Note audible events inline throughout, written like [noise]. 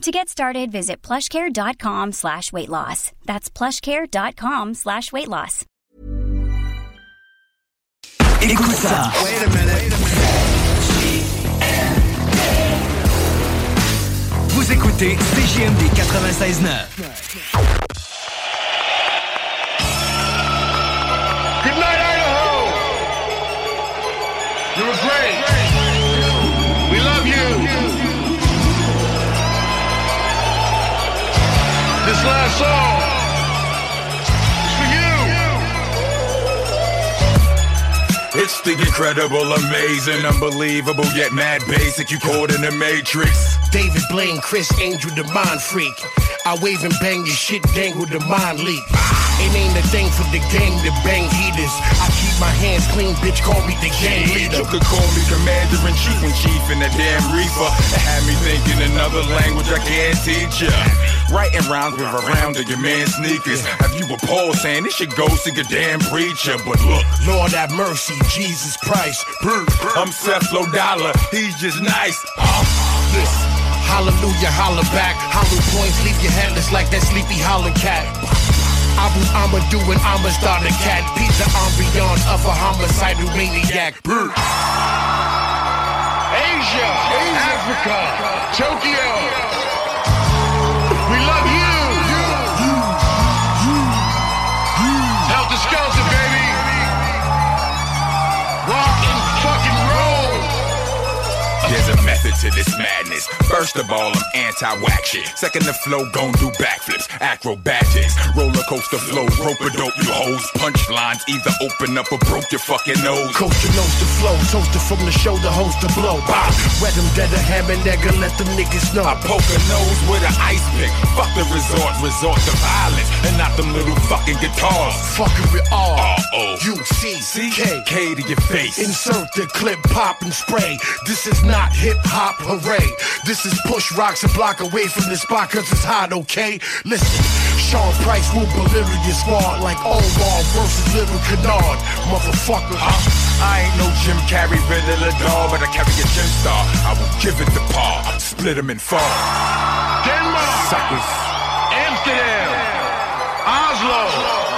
To get started, visit plushcare.com slash weight loss. That's plushcare.com slash weight loss. Écoute ça. Wait a minute. Vous écoutez CJMD 96.9. Good night, Idaho. You were great. This last song is for you. It's the incredible, amazing, unbelievable, yet mad basic. You caught in the matrix. David Blaine, Criss Angel, the mind freak. I wave and bang your shit, dangle the mind leak. It ain't a thing for the gang to bang heaters. I keep my hands clean, bitch, call me the gang leader. You could call me commander in chief and chief in the damn reaper. It had me thinking another language I can't teach ya. Writing rhymes with a round of your man sneakers. Have you a Paul saying this should go see a damn preacher? But look, Lord have mercy, Jesus Christ. I'm Seth Lodala, he's just nice. Listen, hallelujah, holla back. Hollow points leave you headless like that sleepy hollow cat. Abu I'ma do an I'ma start a cat. Pizza ambiance of a homicidal maniac. Brr. Asia, Africa, Tokyo. To this madness. First of all, I'm anti-whack shit. Second, the flow gon' do backflips, acrobatics, roller coaster flow, rope a dope, you hoes. Punchlines either open up or broke your fucking nose. Coast to nose to flow, toaster from the shoulder, host to blow. Bah, wet them dead a hammer nigga, let them niggas know. I poke a nose with an ice pick. Fuck the resort, resort to violence, and not them little fucking guitars. Fucking with R R-O. U C See? K. K to your face. Insert the clip, pop and spray. This is not hip hop, hooray. This is push rocks a block away from the spot cause it's hot, okay? Listen, Sean Price will Delirious squad like Oval versus Little Canard, Motherfucker. I ain't no Jim Carrey, Riddler dog, but I carry a gem star. I will give it the paw, split him in four. Denmark, Suckers. Amsterdam, Oslo.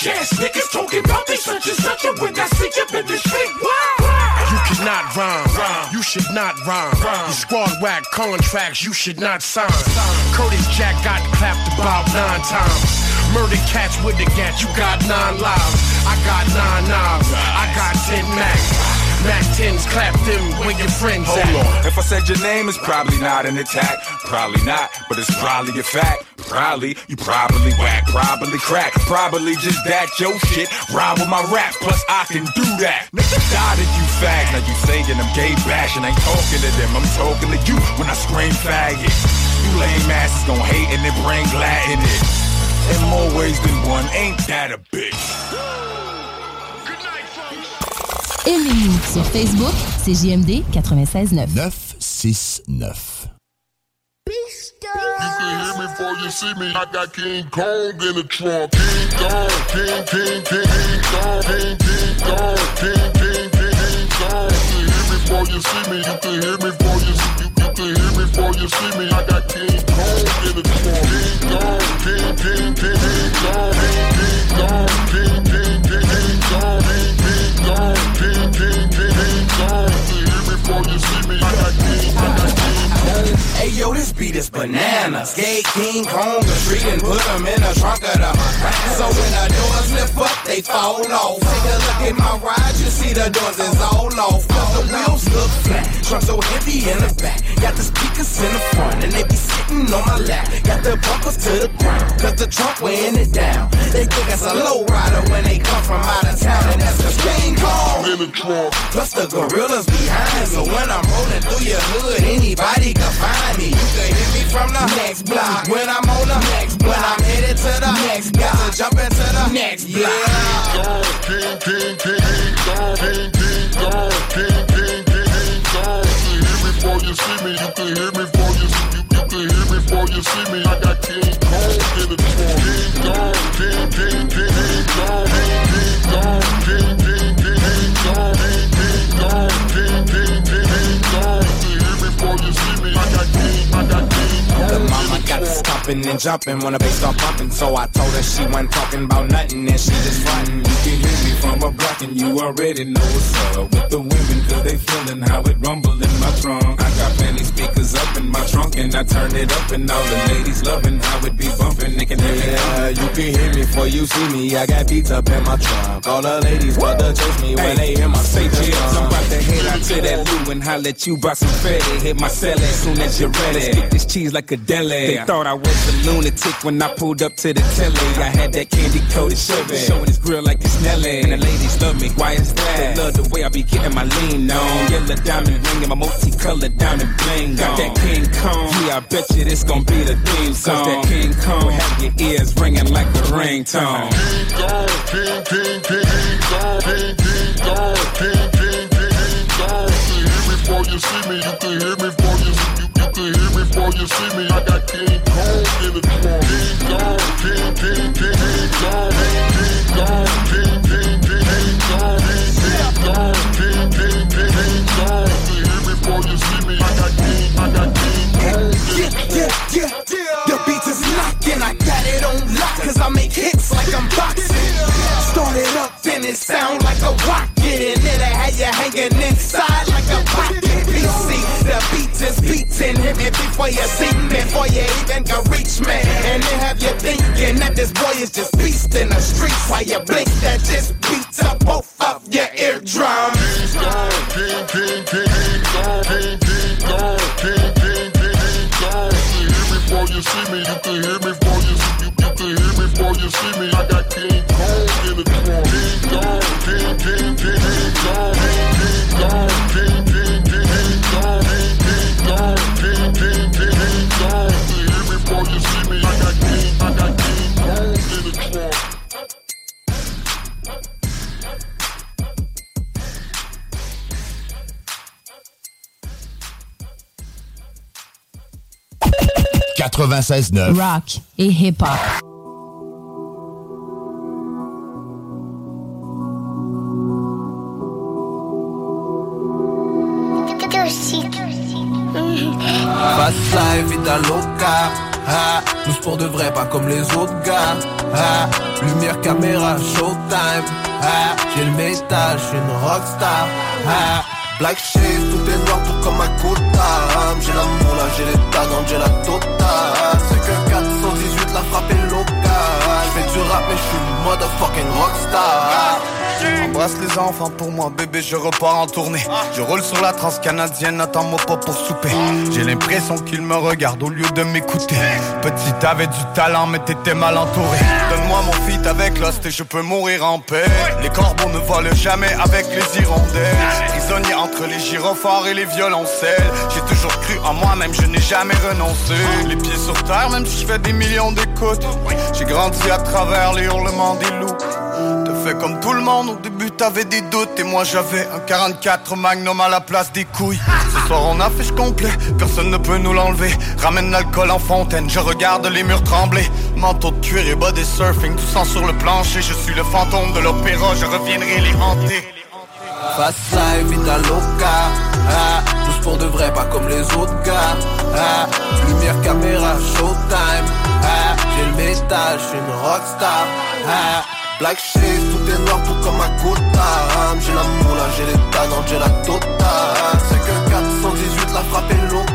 Bitch niggas talking about they such and such and when I see you in the street, why? You cannot rhyme. You should not rhyme. Your squad whack contracts you should not sign. Curtis Jack got clapped about nine times. Murder cats with the gat, you got nine lives. I got nine knives. I got ten max. Mac 10s, clap them when your friends Hold at. on. If I said your name, it's probably not an attack. Probably not, but it's probably a fact. Probably, you probably whack, probably crack. Probably just that your shit. Rhyme with my rap, plus I can do that. Nigga, die dotted you fag. Now you saying I'm gay bashing. Ain't talking to them, I'm talking to you when I scream faggot. You lame asses gon' hate and then bring glad in it. In more ways than one, ain't that a bitch? Aimez-nous sur Facebook, c'est JMD 96.9. 969. You can hear me before you see me. I got King Kong in the trunk. King Kong, King, King, King, King Kong, King, King Kong, King, King, King, King Kong. You can hear me before you see me. You can hear me before you see you, you can hear me before you see me. I got King Kong in the trunk. King Kong, King, King, King, King Kong, King, King Kong, King, King, King, King Kong, King, King, Hey yo, this beat is bananas. Skate King Kong the street and put him in the trunk of the. So when the doors lift up, they fall off. Take a look at my ride see the doors is all off. Cause the wheels look flat, trunk so heavy in the back. Got the speakers in the front and they be sitting on my lap. Got the bumpers to the ground, cause the trunk weighing it down. They think it's a low rider when they come from out of town, and that's cause in the trunk. Plus the gorillas behind, so when I'm rolling through your hood, anybody can find me. You can hear me from the next block. When I'm on the next block, when I'm headed to the next block, to jump into the next block. King, king, king, king, king, king, king, king, king, king, You hear me before you see me. You can hear me before you see you, you can hear me before you see me. I got King Kong in the trunk. King Kong, King, King, King, King Kong, King Kong, King, King, King, King Kong, King Kong, King, King, King, King Kong. You hear me before you see me. I got King, I got King Kong. Got us stomping and jumping when the bass start pumping. So I told her she wasn't talking about nothing and she just frontin'. You can hear me from a block and you already know what's up with the women cause they feeling how it rumble in my trunk. I got many speakers up in my trunk and I turn it up and all the ladies loving how it be bumping. They can hear me. Yeah, you can hear me before you see me. I got beats up in my trunk. All the ladies want to chase me when they hear my Say chill, I'm about to head out to that Lou and holler at you about some Fetty. Hit my celly as soon as you're ready. Stick this cheese like a deli. Thought I was a lunatic when I pulled up to the telly. I had that candy coated Chevy, showing his grill like it's Nelly. And the ladies love me, why is that? They love the way I be getting my lean on. Yellow diamond ring and my multicolored diamond bling. Got that King Kong, yeah, I bet you this gon' be the theme song. Cause that King Kong have your ears ringing like a ringtone. King. You can hear me before you see me. You can hear me before you hear before you see me. I got King Kong in the trunk. King Kong, King, King, King, King Kong, King Kong, King, King, King, King Kong, King Kong, King, King, King, King Kong. Hear before you see me. I got King, I got King Kong Yeah, yeah, yeah. The beats is knocking, I got it on lock, cause I make hits like I'm boxing. Start it up, then it sound like a rocket, and it'll have you hanging inside like beating, hit me before you see me, before you even can reach me. And they have you thinking that this boy is just beast in the streets, while you blink that just beats up both of your eardrums. King King, King, King, King King, before you see me. You can hear me before you see you. You can hear me before you see me. I got King Kong in the trunk. King Kong, King, King, King, King Kong, King, King Kong, Rock et hip-hop. Fast life, vida loca ah, Tous pour de vrai, pas comme les autres gars ah, Lumière, caméra, showtime ah, J'ai le métal, j'suis une rockstar ah, Black shades, tout est noir, tout comme un quota J'ai l'amour là, j'ai les talents, j'ai la totale C'est que 418, la frappe est locale. J'fais du rap mais j'suis une motherfucking rockstar Embrasse les enfants pour moi, bébé, je repars en tournée. Je roule sur la transcanadienne, attends mon pop pour souper. J'ai l'impression qu'ils me regardent au lieu de m'écouter. Petit, t'avais du talent, mais t'étais mal entouré. Donne-moi mon feat avec Lost et je peux mourir en paix. Les corbeaux ne volent jamais avec les hirondelles. Prisonnier entre les gyrophares et les violoncelles. J'ai toujours cru en moi-même, je n'ai jamais renoncé. Les pieds sur terre, même si je fais des millions d'écoutes. J'ai grandi à travers les hurlements des loups. Fait comme tout le monde, au début t'avais des doutes Et moi j'avais un 44 Magnum à la place des couilles. Ce soir on affiche complet, personne ne peut nous l'enlever. Ramène l'alcool en fontaine, je regarde les murs trembler. Manteau de cuir et body surfing, tout sang sur le plancher. Je suis le fantôme de l'opéra, je reviendrai les hanter. Fast life, vida loca ah, Tous pour de vrai, pas comme les autres gars. Ah, Lumière, caméra, showtime. Ah, J'ai le métal, j'suis une rockstar. Ah, Black tout tout comme J'ai l'amour là, j'ai les talents, j'ai la totale. C'est que 418, la frappe est locale.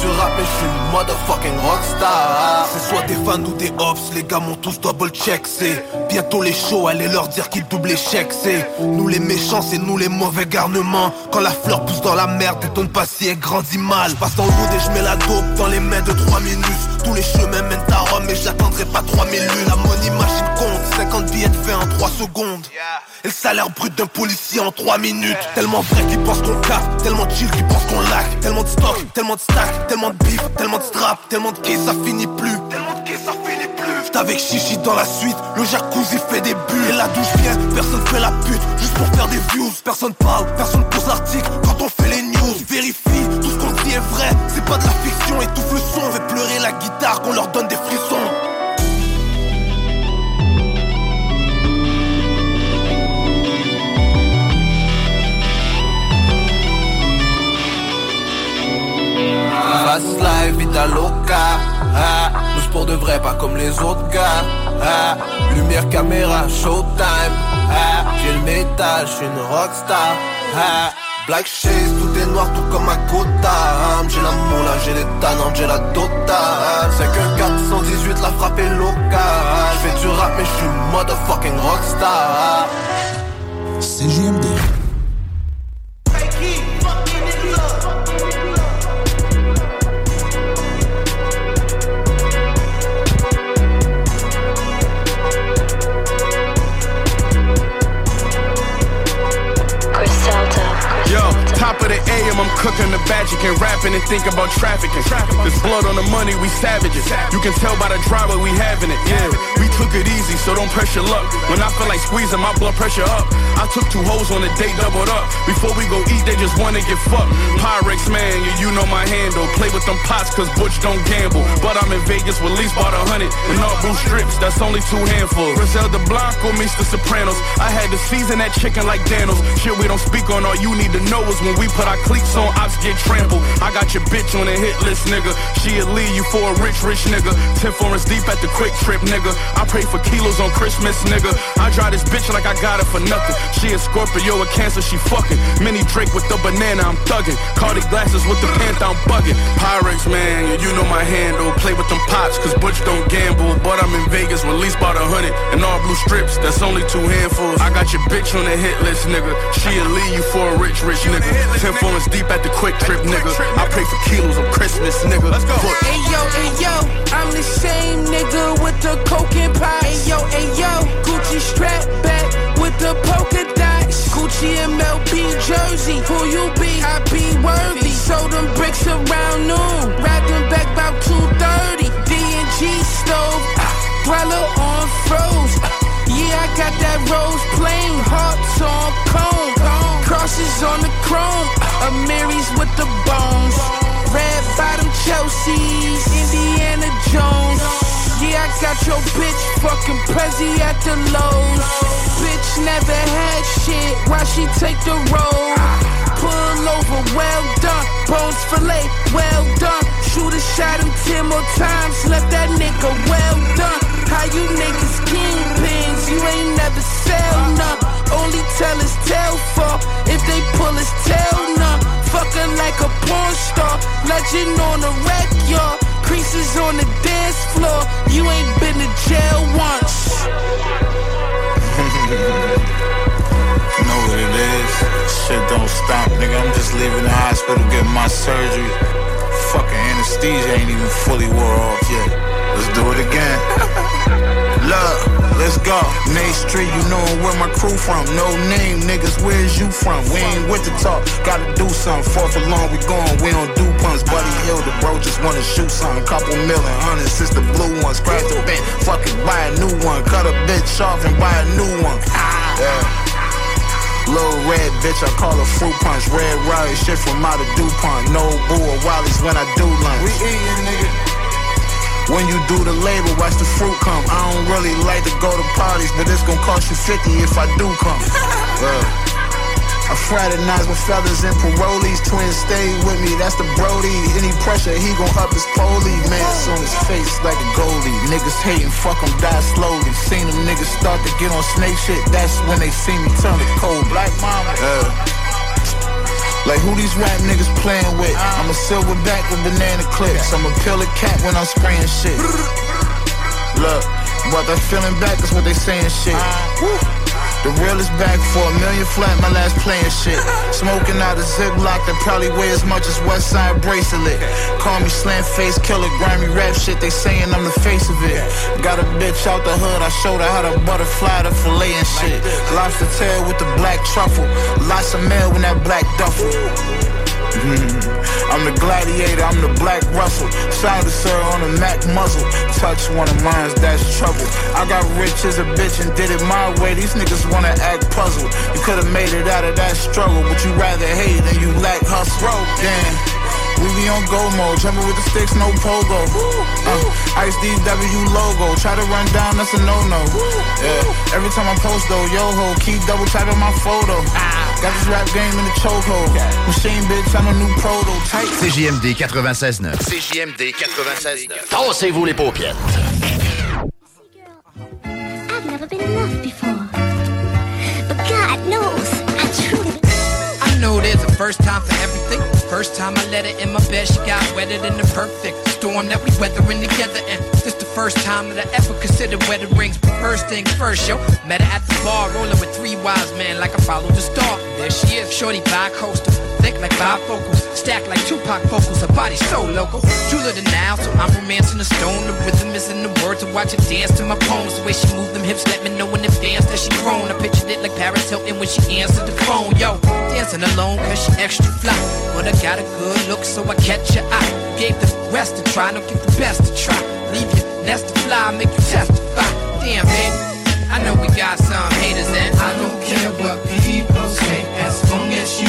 Du rap et j'suis motherfucking rockstar. C'est soit des fans ou des ops, les gars m'ont tous double check. C'est bientôt les shows, allez leur dire qu'ils doublent l'échec. C'est nous les méchants, c'est nous les mauvais garnements. Quand la fleur pousse dans la merde, étonne pas si elle grandit mal. Passe en route et je mets la dope dans les mains de 3 minutes. Tous les chemins mènent à Rome, mais j'attendrai pas 3000 lunes. La money machine compte, 50 billets de fait en 3 secondes. Et le salaire brut d'un policier en 3 minutes. Tellement vrai qu'ils pensent qu'on capte, tellement chill qu'ils pensent qu'on lac. Tellement de stock, tellement de stack, tellement de bif, tellement de strap, tellement de ça finit plus. Tellement de ça finit plus. Avec Chichi dans la suite, le jacuzzi fait des bulles. Et la douche vient, personne fait la pute, juste pour faire des views. Personne parle, personne pose l'article quand on fait les news. Vérifie, tout ce qu'on dit est vrai, c'est pas de la fiction. Étouffe le son, fait pleurer la guitare, qu'on leur donne des frissons. Fast life, vita loca. Ah, pour de vrai, pas comme les autres gars. Ah, lumière, caméra, showtime. Ah, j'ai le métal, j'suis une rockstar. Ah, black shades, tout est noir, tout comme à Gotham. J'ai la moula, j'ai les tanans, j'ai la totale. C'est que 418, la frappe est locale. J'fais du rap, mais j'suis motherfucking rockstar. Yo, AM, I'm cooking the magic and rapping and think about trafficking. There's blood on the money, we savages. You can tell by the driveway we having it. Yeah, we took it easy, so don't pressure luck. When I feel like squeezing, my blood pressure up. I took two hoes on a date, doubled up. Before we go eat, they just wanna get fucked. Pyrex man, yeah, you know my handle. Play with them pots, cause Butch don't gamble. But I'm in Vegas with least about a hundred. And all blue strips, that's only two handfuls. Griselda Blanco the Sopranos. I had to season that chicken like Daniels. Shit we don't speak on, all you need to know is when we put our cleats on, ops get trampled. I got your bitch on the hit list, nigga. She'll leave you for a rich, rich nigga. Ten foreigns deep at the quick trip, nigga. I pray for kilos on Christmas, nigga. I drive this bitch like I got it for nothing. She a Scorpio, a Cancer, she fucking. Mini Drake with the banana, I'm thugging. Cardi glasses with the panther, I'm bugging. Pyrex, man, you know my handle. Play with them pots, cause Butch don't gamble. But I'm in Vegas least about a hundred. And all blue strips, that's only two handfuls. I got your bitch on the hit list, nigga. She'll leave you for a rich, rich nigga. Ten foreigns deep at the quick trip, nigga. I pray for kilos on Christmas, nigga. Let's go. Hey yo, hey yo, I'm the same nigga with the coke and pie. Hey yo, hey yo, Gucci strap back with the polka dots. Gucci MLB jersey, who you be? I be worthy. Sold them bricks around noon, rapping back about 2:30. D&G stove, dweller on froze. Yeah, I got that rose crosses on the chrome, a Mary's with the bones. Red bottom Chelsea's, Indiana Jones. Yeah, I got your bitch fucking Prezi at the lows. Bitch never had shit, why she take the road? Pull over, well done. Bones fillet, well done. Shoot a shot him ten more times, left that nigga well done. How you niggas kingpins, you ain't never sell none. Only tell his tail fall if they pull his tail none. Fucking like a porn star, legend on the wreck, y'all. Creases on the dance floor, you ain't been to jail once. [laughs] Know what it is. Shit don't stop, nigga. I'm just leaving the hospital getting my surgery. Fucking anesthesia ain't even fully wore off yet. Let's do it again. [laughs] Look, let's go. Main Street, you know where my crew from. No name, niggas, where's you from? We ain't with the talk, gotta do something. Fourth along, we going, we don't do punts. Buddy Hill, the bro just wanna shoot something. Couple million, hundred, since the blue one. Scratch the bent, fuck it, buy a new one. Cut a bitch off and buy a new one. Yeah. Little red bitch, I call her fruit punch. Red riot shit from out of DuPont. No boo or Wally's when I do lunch. We eating, nigga. When you do the labor, watch the fruit come. I don't really like to go to parties, but it's gonna cost you 50 if I do come. Yeah. [laughs] Uh. I fraternize with fellas and parolees. Twins stay with me, that's the Brody. Any pressure, he gon' up his poli. Man, on his face like a goalie. Niggas hating, fuck him, die slowly. Seen them niggas start to get on snake shit. That's when they see me turn to cold. Black mama. Yeah. Like who these rap niggas playing with? I'm a silverback with banana clips. I'm a pill of cat when I'm spraying shit. [laughs] Look, but that feeling back is what they saying shit. Uh, Woo. The real is back for a million flat, my last playing shit. Smoking out a ziplock that probably weigh as much as West Side bracelet. Call me slam face killer, grimy rap shit, they saying I'm the face of it. Got a bitch out the hood, I showed her how to butterfly the fillet and shit. Lobster tail with the black truffle, lots of mail in that black duffel. Mm-hmm. I'm the gladiator, I'm the black Russell. Sir on a Mac muzzle. Touch one of mine, that's trouble. I got rich as a bitch and did it my way. These niggas wanna act puzzled. You could've made it out of that struggle, but you rather hate than you lack hustle. Damn. We be on go mode, jumping with the sticks, no pogo. Uh, Ice DW logo, try to run down, that's a no-no. Yeah. Every time I post though, yo ho, keep double tapping my photo. Got this rap game in the chokehold. Machine bitch, I'm a new prototype. CJMD 96.9. CJMD 96.9. Tassez-vous les paupières. I've never been in love before. But God knows I truly. I know there's a first time for everything. First time I let her in my bed, she got wetter than the perfect storm that we weathering together. And this the first time that I ever considered wedding rings. But first thing first, yo, met her at the bar, rolling with three wise men like I followed the star. There she is, shorty bi-coastal, thick like bifocals, stacked like Tupac vocals. Her body so local, jeweler than now, so I'm romancing the stone. The rhythm is in the words, I watch her dance to my poems. The way she move them hips, let me know in advance that she grown. I pictured it like Paris Hilton when she answered the phone. Yo, dancing alone cause she extra fly, but I got a good look, so I catch your eye. Gave the rest to try, don't get the best to try. Leave your nest to fly, make you testify. Damn, baby, I know we got some haters, and I don't care what people say, as long as you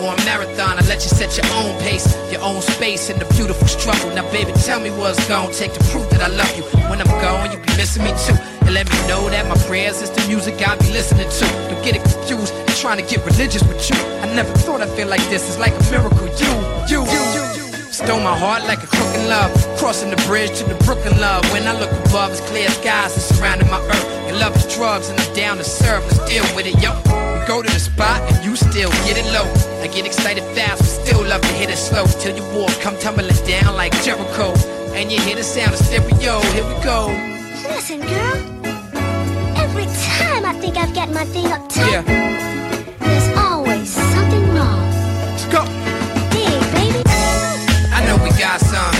Or a marathon, I let you set your own pace, your own space, and the beautiful struggle. Now, baby, tell me what's gonna take to prove that I love you. When I'm gone, you be missing me too. And let me know that my prayers is the music I be listening to. Don't get it confused, I'm trying to get religious with you. I never thought I'd feel like this, it's like a miracle. You, you, you, you, you. Stole my heart like a crook in love. Crossing the bridge to the Brooklyn love. When I look above, it's clear skies that surrounding my earth. Your love is drugs, and I'm down to serve. Let's deal with it, yo. Go to the spot, and you still get it low. I get excited fast, but still love to hit it slow. Till your walls come tumbling down like Jericho. And you hear the sound of stereo. Here we go. Listen, girl. Every time I think I've got my thing up tight, there's always something wrong. Let's go. Dig, baby. I know we got some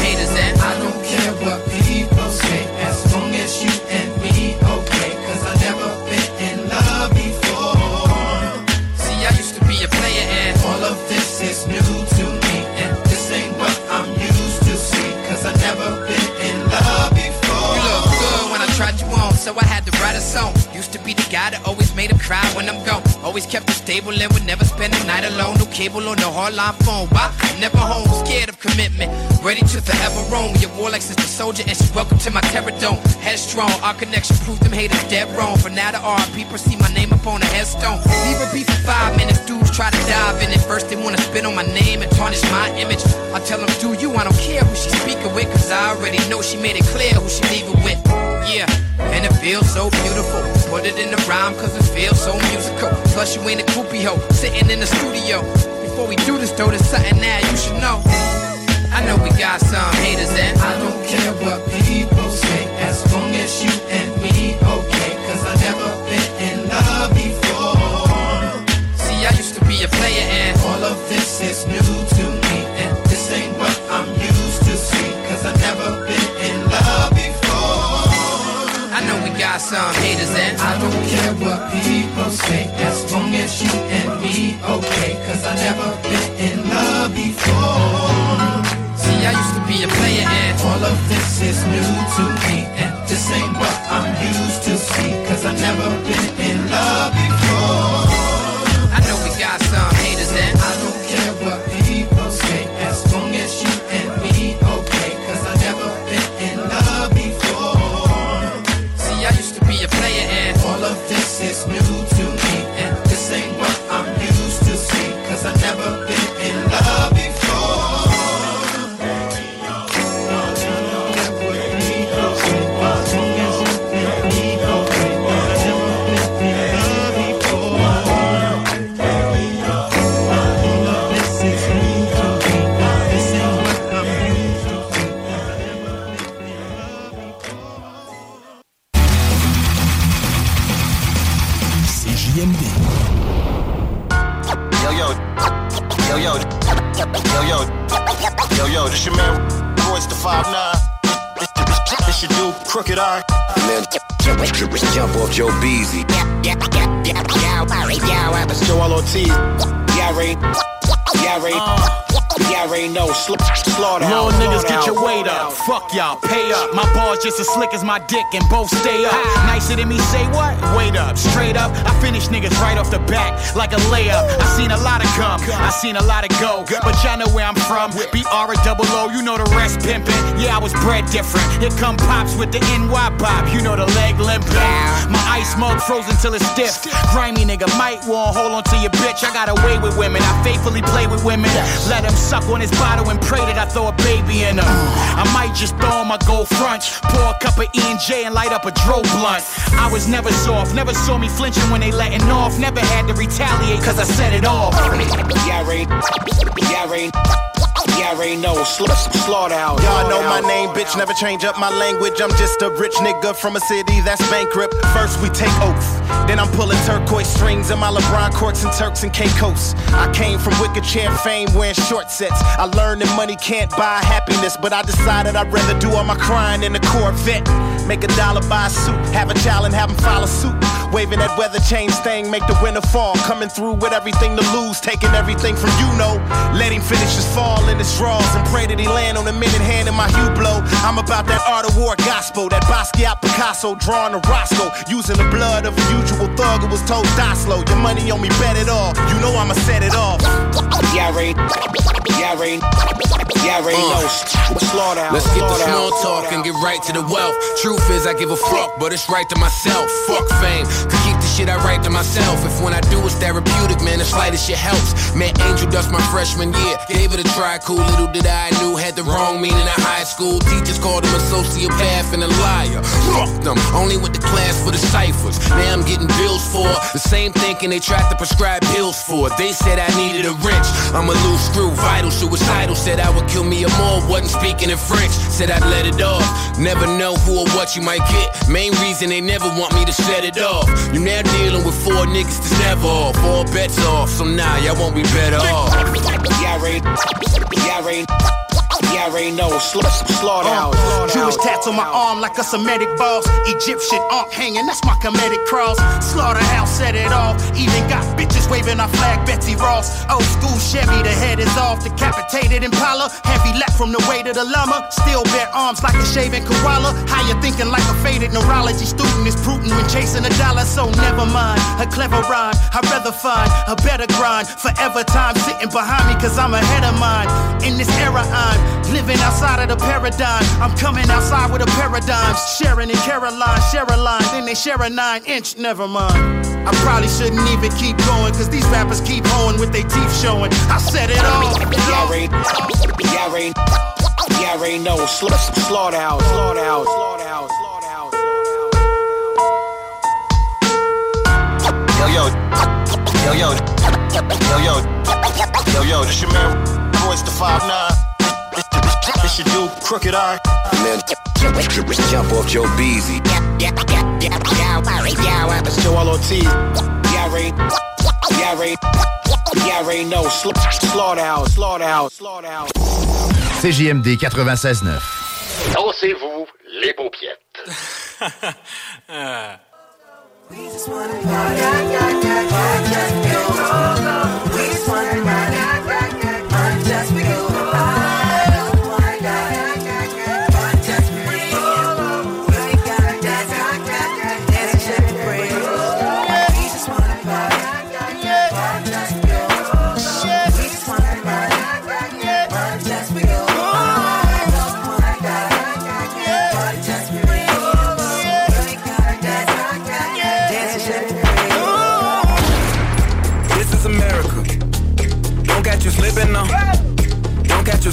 so I had to write a song. Used to be the guy that always made him cry when I'm gone. Always kept it stable and would never spend a night alone. No cable or no hardline phone. Why? I'm never home, scared of commitment. Ready to forever roam. Your war like sister soldier, and she's welcome to my terror dome. Headstrong, our connection proved them haters dead wrong. For now, the RP see my name up on a headstone. Leave a beef for five minutes, dudes try to dive in it. First, they wanna spit on my name and tarnish my image. I tell them, do you? I don't care who she speaking with, cause I already know she made it clear who she leaving with. Yeah, and it feels so beautiful. Put it in the rhyme, cause it feels so musical. Plus, you ain't a groupie hoe, sitting in the studio. Before we do this, though, there's something that you should know. I know we got some haters, and I don't care what people say, as long as you care what people say, as long as you and me okay. Cause I never been in love before. See, I used to be a player, and all of this is new to me. And this ain't what I'm used Royce da 5'9". This your dude, Crooked I. Man, jump off Joe Beezy. It's Joel Ortiz. Yeah, Ray. Yeah, Ray. No. Sl- slaughter. Little niggas get your weight up. Fuck y'all, pay up. My bars just as slick as my dick and both stay up. Nicer than me, say what? Wait up, straight up. I finish niggas right off the back like a layup. I seen a lot of come, I seen a lot of go. But y'all know where I'm from. B R double O, you know the rest pimpin'. Yeah, I was bred different. Here come pops with the NY pop, you know the leg limping. My ice mug frozen till it's stiff. Grimy nigga might want hold on to your bitch. I got away with women, I faithfully play with women. Let him suck on his bottle and pray that I throw a baby in her. I might just throw on my gold front, pour a cup of E and light up a dro blunt. I was never soft, never saw me flinching when they letting off. Never had to retaliate cause I set it off. Yeah, Ray. Yeah, Ray. Yeah, Ray, no. Sl- slaughterhouse. Y'all know my name, bitch. Never change up my language. I'm just a rich nigga from a city that's bankrupt. First we take oath, then I'm pulling turquoise strings and my LeBron corks and Turks and Caicos. I came from wicked chair fame wearing short sets. I learned that money can't buy happiness, but I decided I'd rather do all my crying in a Corvette. Make a dollar buy a suit, have a child and have him follow suit. Waving that weather change thing, make the winter fall. Coming through with everything to lose, taking everything from you know. Let him finish his fall in his draws and pray that he land on a minute hand in my hue blow. I'm about that art of war gospel, that Basquiat Picasso drawing a Roscoe. Using the blood of a usual thug who was told die slow. Your money on me, bet it all. You know I'ma set it off. Yeah, rain. Yeah, Ray. Yeah, Ray, no. Uh. Slaughterhouse. Let's get the small talk and get right to the wealth. Truth is, I give a fuck, but it's right to myself. Fuck fame, keep the shit I write to myself. If when I do it's therapeutic, man, the slightest shit helps. Met Angel Dust my freshman year, gave it a try. Cool little did I knew had the wrong meaning in high school. Teachers called him a sociopath and a liar. Fuck them, only with the class for the ciphers. Now I'm getting bills for the same thinking they tried to prescribe pills for. They said I needed a wrench. I'm a loose screw, vital, suicidal. Said I would kill me or more. Wasn't speaking in French. Said I'd let it off. Never know who or what you might get. Main reason they never want me to set it off. You now dealing with four niggas that's never off. All bets off. So now y'all won't be better off. Ray. Yeah, Ray. Yeah, Ray, no. Sl- slaughterhouse. Uh, Jewish tats on my arm like a Semitic boss. Egyptian arc hanging, that's my comedic cross. Slaughterhouse set it off. Even got bitches waving our flag, Betsy Ross. Old school Chevy, the head is off. Decapitated Impala. Heavy left from the weight of the llama. Still bare arms like a shaven koala. How you thinking like a faded neurology student is prudent when chasing a dollar? So never mind. A clever rhyme. I'd rather find a better grind. Forever time sitting behind me, cause I'm ahead of mine. In this era, I'm living outside of the paradigm. I'm coming outside with a paradigm. Sharon and Caroline share a line, then they share a nine inch. Never mind. I probably shouldn't even keep going, cause these rappers keep hoeing with their teeth showing. I said it all. Yeah, Ray. Yeah, Ray. Yeah, Ray, no. Sl- slaughterhouse. Slaughterhouse. Slaughterhouse. Yo, yo. Yo, yo. Yo, yo. Yo, yo. This your man, Royce da 5'9". This your dude, Crooked I. Man, jump off Joe Beezy. It's Joel Ortiz. Yeah, Ray. Yeah, Ray. Yeah, Ray, no. Sl- slaughterhouse. Slaughterhouse. Slaughterhouse. CJMD 96.9. Dansez-vous les paupiètes. This is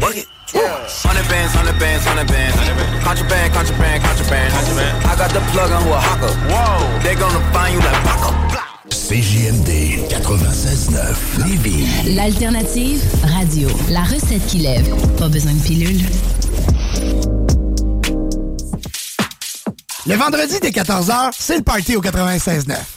Work it. Hundred bands, hundred bands, hundred bands. Contraband, contraband, contraband. I got the plug on who a hawker. Whoa. They gonna find you like Paco. CJMD 96.9 Lévis. L'alternative radio. La recette qui lève. Pas besoin de pilule. Le vendredi dès 14h, c'est le party au 96.9.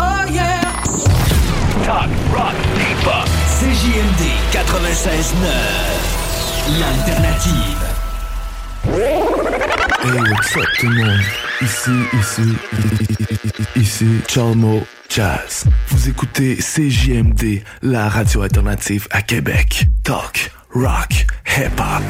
Oh yeah. Talk, rock, hip-hop. CJMD 96.9. L'alternative. Hey, what's up tout le monde? Ici, ici, ici Chalmo Jazz. Vous écoutez CJMD, la radio alternative à Québec. Talk, rock, hip-hop.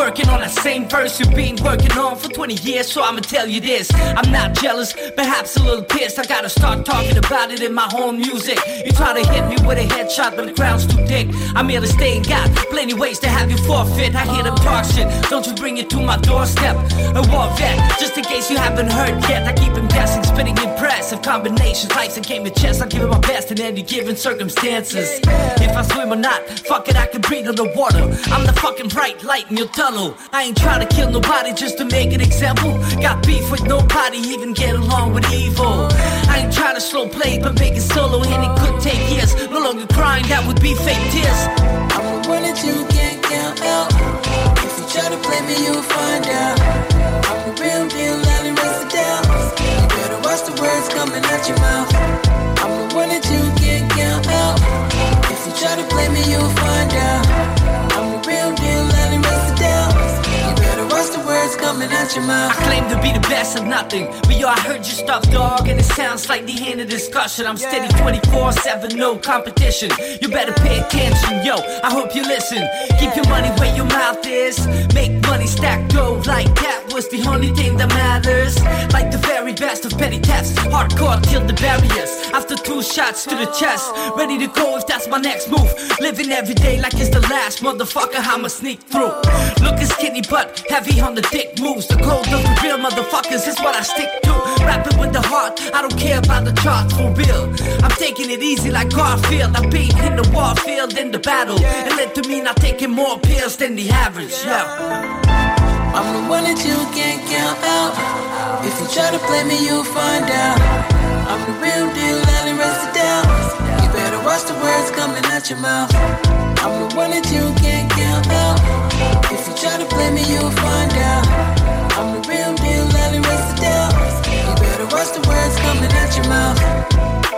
Working on that same verse you've been working on for 20 years, so I'ma tell you this. I'm not jealous, perhaps a little pissed. I gotta start talking about it in my own music. You try to hit me with a headshot, but the crowd's too thick. I'm here to stay and got plenty ways to have you forfeit. I hear them talk shit, don't you bring it to my doorstep. A war vet, just in case you haven't heard yet. I keep him guessing, spitting impressive combinations. Life's a game of chess, I give it my best in any given circumstances. If I swim or not, fuck it, I can breathe underwater. I'm the fucking bright light in your tunnel. I ain't trying to kill nobody just to make an example. Got beef with nobody, even get along with evil. I ain't trying to slow play, but make it solo, and it could take years. No longer crying, that would be fake tears. Out your mouth. I claim to be the best of nothing. But yo, I heard your stuff, dog, and it sounds like the end of discussion. I'm steady 24 7, no competition. You better pay attention, yo. I hope you listen. Keep your money where your mouth is. Make money stack dough like that was the only thing that matters. Like the very best of petty thefts. Hardcore killed the barriers. After two shots to the chest. Ready to go if that's my next move. Living every day like it's the last motherfucker. I'ma sneak through. Looking skinny but heavy on the dick moves. The code of the real motherfuckers is what I stick to. Rapping with the heart. I don't care about the charts for real. I'm taking it easy like Garfield. I've been in the war field in the battle. It led to me not taking more pills than the average. Yeah. I'm the one that you can't count out. If you try to play me, you'll find out. I'm the real deal, I'll erase it down. You better watch the words coming out your mouth. I'm the one that you can't count out. If you try to play me, you'll find out. I'm the real deal, I'll erase it down. You better watch the words coming out your mouth.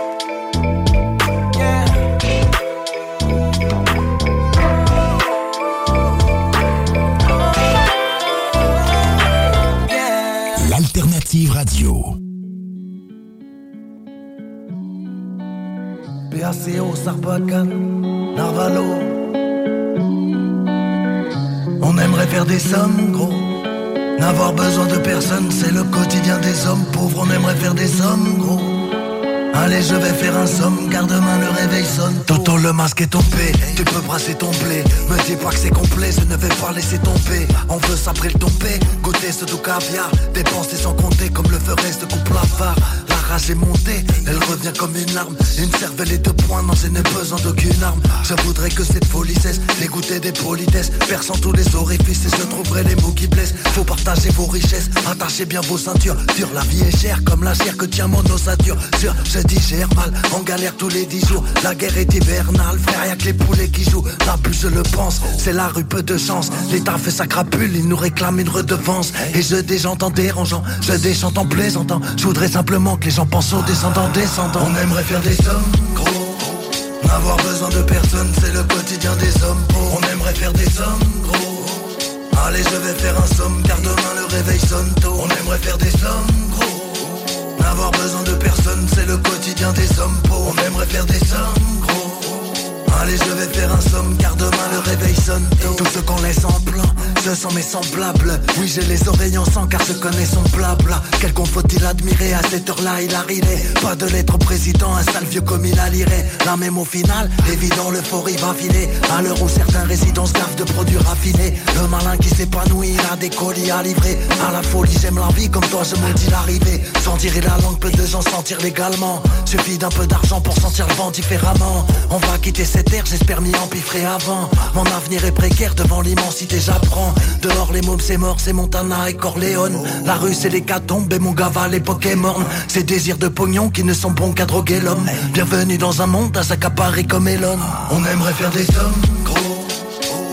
ACO, Sarbacane, Narvalo. On aimerait faire des sommes, gros. N'avoir besoin de personne, c'est le quotidien des hommes pauvres. On aimerait faire des sommes, gros. Allez, je vais faire un somme, garde-main, le réveil sonne. Tonton, le masque est tombé, tu peux brasser ton blé. Me dis pas que c'est complet, je ne vais pas laisser tomber. On veut s'après le tomber, goûter ce doux caviar. Dépenser sans compter, comme le ferait ce couple phare. La rage est montée, elle revient comme une arme. Une cervelle et deux points, non, je n'ai besoin d'aucune arme. Je voudrais que cette folie cesse, dégoûter des politesses. Perçant tous les orifices et je trouverai les mots qui blessent. Faut partager vos richesses, attachez bien vos ceintures. Dur, la vie est chère, comme la chair que tient mon ossature. Digère mal, on galère tous les dix jours. La guerre est hivernale, frère, y'a que les poulets qui jouent. La je le pense, c'est la rue, peu de chance. L'État fait sa crapule, il nous réclame une redevance. Et je déjante en dérangeant, je déchante en plaisantant. Je voudrais simplement que les gens pensent aux descendants, descendants. On aimerait faire des sommes, gros. N'avoir besoin de personne, c'est le quotidien des hommes. On aimerait faire des sommes, gros. Allez, je vais faire un somme, car demain le réveil sonne tôt. On aimerait faire des sommes, gros. N'avoir besoin de personne, c'est le quotidien des hommes pauvres. On aimerait faire des sommes, gros. Allez, je vais faire un somme, car demain le réveil sonne. Tout ce qu'on laisse en plan, je sens mes semblables. Oui, j'ai les oreilles en sang, car je connais son blabla. Quelqu'un faut-il admirer, à cette heure-là, il arrivait. Pas de lettre au président, un sale vieux comme il a liré. La même au final, évident, l'euphorie va filer. À l'heure où certains résidents se de produits raffinés. Le malin qui s'épanouit, il a des colis à livrer. À la folie, j'aime la vie, comme toi, je maudis l'arrivée. Sentir la langue, peu de gens sentir légalement. Suffit d'un peu d'argent pour sentir le vent différemment. On va quitter cette j'espère m'y empiffrer avant. Mon avenir est précaire devant l'immensité, j'apprends. Dehors, les mômes, c'est mort, c'est Montana et Corleone. La rue, c'est les et mon gava, est morne. Ces désirs de pognon qui ne sont bons qu'à droguer l'homme. Bienvenue dans un monde à s'accaparer comme Elon. On aimerait faire des sommes, gros.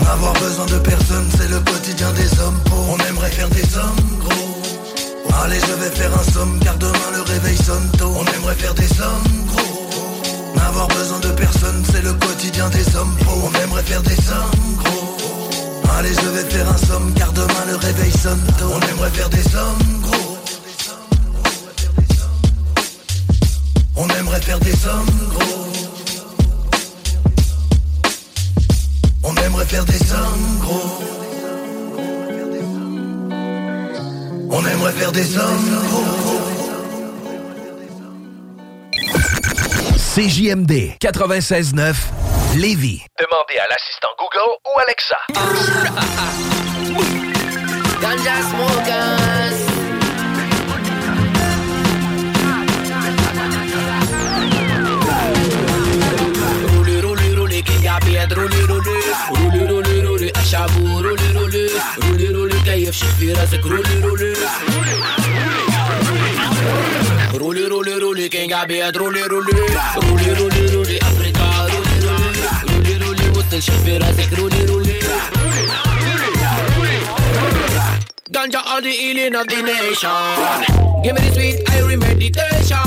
N'avoir besoin de personne, c'est le quotidien des hommes pauvres. On aimerait faire des sommes, gros. Allez, je vais faire un somme, car demain le réveil sonne tôt. On aimerait faire des sommes, gros. N'avoir besoin de personne, c'est le quotidien des hommes pauvres. On aimerait faire des sommes, gros. Allez, je vais faire un somme, car demain le réveil sonne. On aimerait faire des sommes, gros. On aimerait faire des sommes, gros. On aimerait faire des sommes, gros. On aimerait faire des sommes, gros. CJMD 96.9 Lévis. Demandez à l'assistant Google ou Alexa. رولي رولي رولي كينج عبيد رولي رولي رولي رولي رولي افريكا رولي رولي رولي رولي وصل شيخ في راسك رولي رولي Ganja are the healing of the nation. Give me the sweet Irie meditation.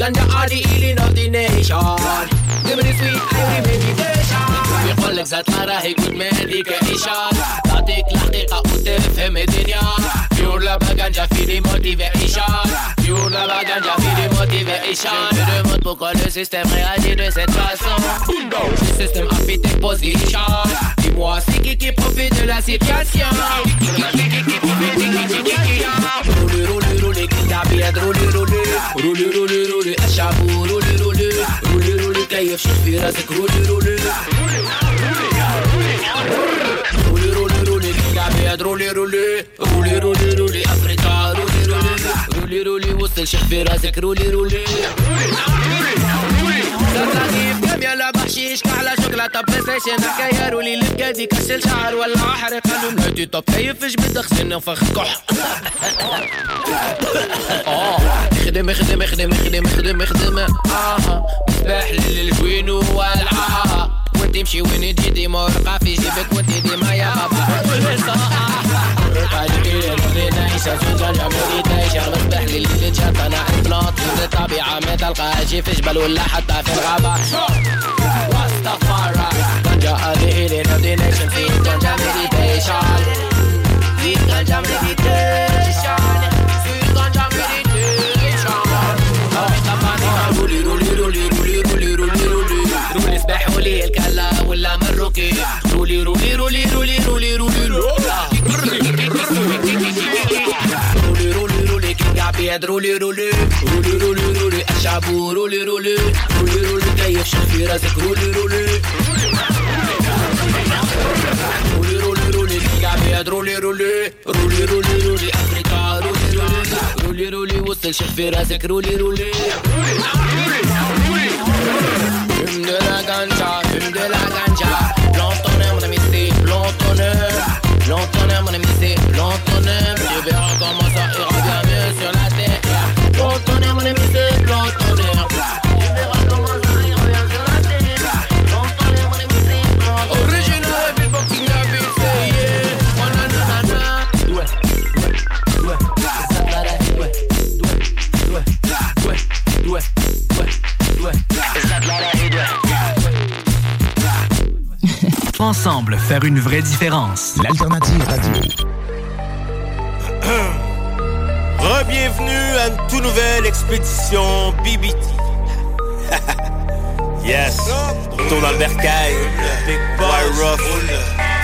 Ganja are the healing of the nation. Give me the sweet Irie meditation. بيقول لك ذات راهي good medication. تعطيك الحقيقة وتفهم الدنيا. Pure la ganja في des motivation. Pure la ganja في des motivation. Je me demande pourquoi le système réagit de cette façon. Le système a fait tes positions. Dis-moi, c'est qui qui profite de la situation? Roulez, roulez, roulez, qui t'a bien roulez, roulez Roulez, roulez, roulez, الشعبو roulez, roulez Roulez, roulez, كيف شوف في راسك roulez, roulez Roulez, roulez, roulez, qui t'a bien roulez, roulez Roulez, roulez, roulez, أفريقيا roulez, رولي رولي وصل شيخ في راسك رولي رولي. رولي رولي يلا بحشيش كحلة طب بلاي ستيشن يا رولي للكادي كسل شعر. ولا أحرق قالوا هاتي. طب كيف اش بدك؟ سنة فخ كح. اخدم اخدم اخدم اخدم اخدم اخدم آه. مصباح آه. للجوين والعاه تمشي وين تجي مرقة في جيبك وانت ديما يا بابا. عجبني الأرض نعيشة في جنة مولي تعيشة نفتح لي اللي تشطى أنا نطلع الطبيعة ما تلقاهاش في جبل ولا حتى في الغابة واستغفر جنجة هذه الأرض نعيشة في جنجة مديتيشن في جنجة مديتيشن في جنجة مديتيشن رولي رولي رولي رولي رولي رولي رولي رولي سباحولي ولا مركب رولي رولي رولي رولي رولي رولي رولي رولي رولي كينج عبيد رولي رولي رولي رولي رولي الشعبو رولي رولي رولي رولي كيف شوف في راسك رولي رولي رولي رولي رولي كينج عبيد رولي رولي رولي رولي رولي افريقيا رولي رولي رولي رولي وصل شوف في راسك رولي رولي رولي رولي رولي Him de la ganja, him de la c'est l'entonneur. Tu verras comment ça ira bien mieux sur la terre. L'entonneur, mon ami, c'est l'entonneur. Tu verras comment ça ira bien sur la terre. L'entonneur, mon ami, c'est l'entonneur. Original, people king of it, say yeah. Oh, na, na, na, na. Ouais, ouais, ouais. Ça, là, là, ouais, ouais, ouais, ouais, ouais, ouais, ouais. Ça, là, là, ouais. Ensemble, faire une vraie différence. L'alternative radio. Re-bienvenue à une toute nouvelle expédition BBT. [laughs] yes. Retour dans le bercail. Big Boy Rough.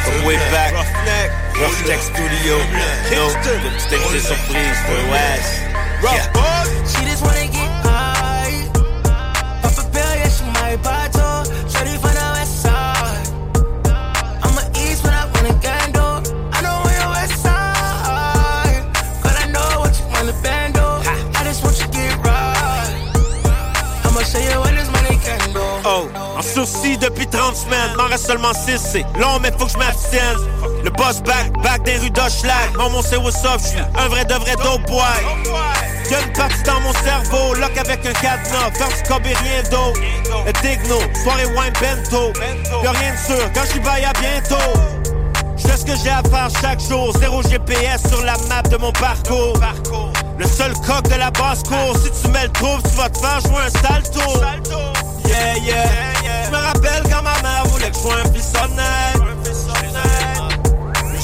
From way back. Rough Tech Studio. No, une petite surprise pour West. Rough boy. She just wanna get high. Pop a pill, yeah, she my bottle. Sursis depuis 30 semaines, m'en reste seulement 6, c'est long mais faut que je m'abstienne. Le boss back, back des rues d'Hochelag, mon c'est what's up, j'suis un vrai de vrai dope boy. Y'a une partie dans mon cerveau, lock avec un cadenas, faire du cob et rien d'autre. Digno, soirée wine bento, y'a rien de sûr, quand j'suis bail à bientôt. J'fais ce que j'ai à faire chaque jour, zéro GPS sur la map de mon parcours. Le seul coq de la basse cour, si tu mets le trouble, tu vas te faire jouer un salto. Yeah, yeah, Je me rappelle quand ma mère voulait que je sois un fils honnête.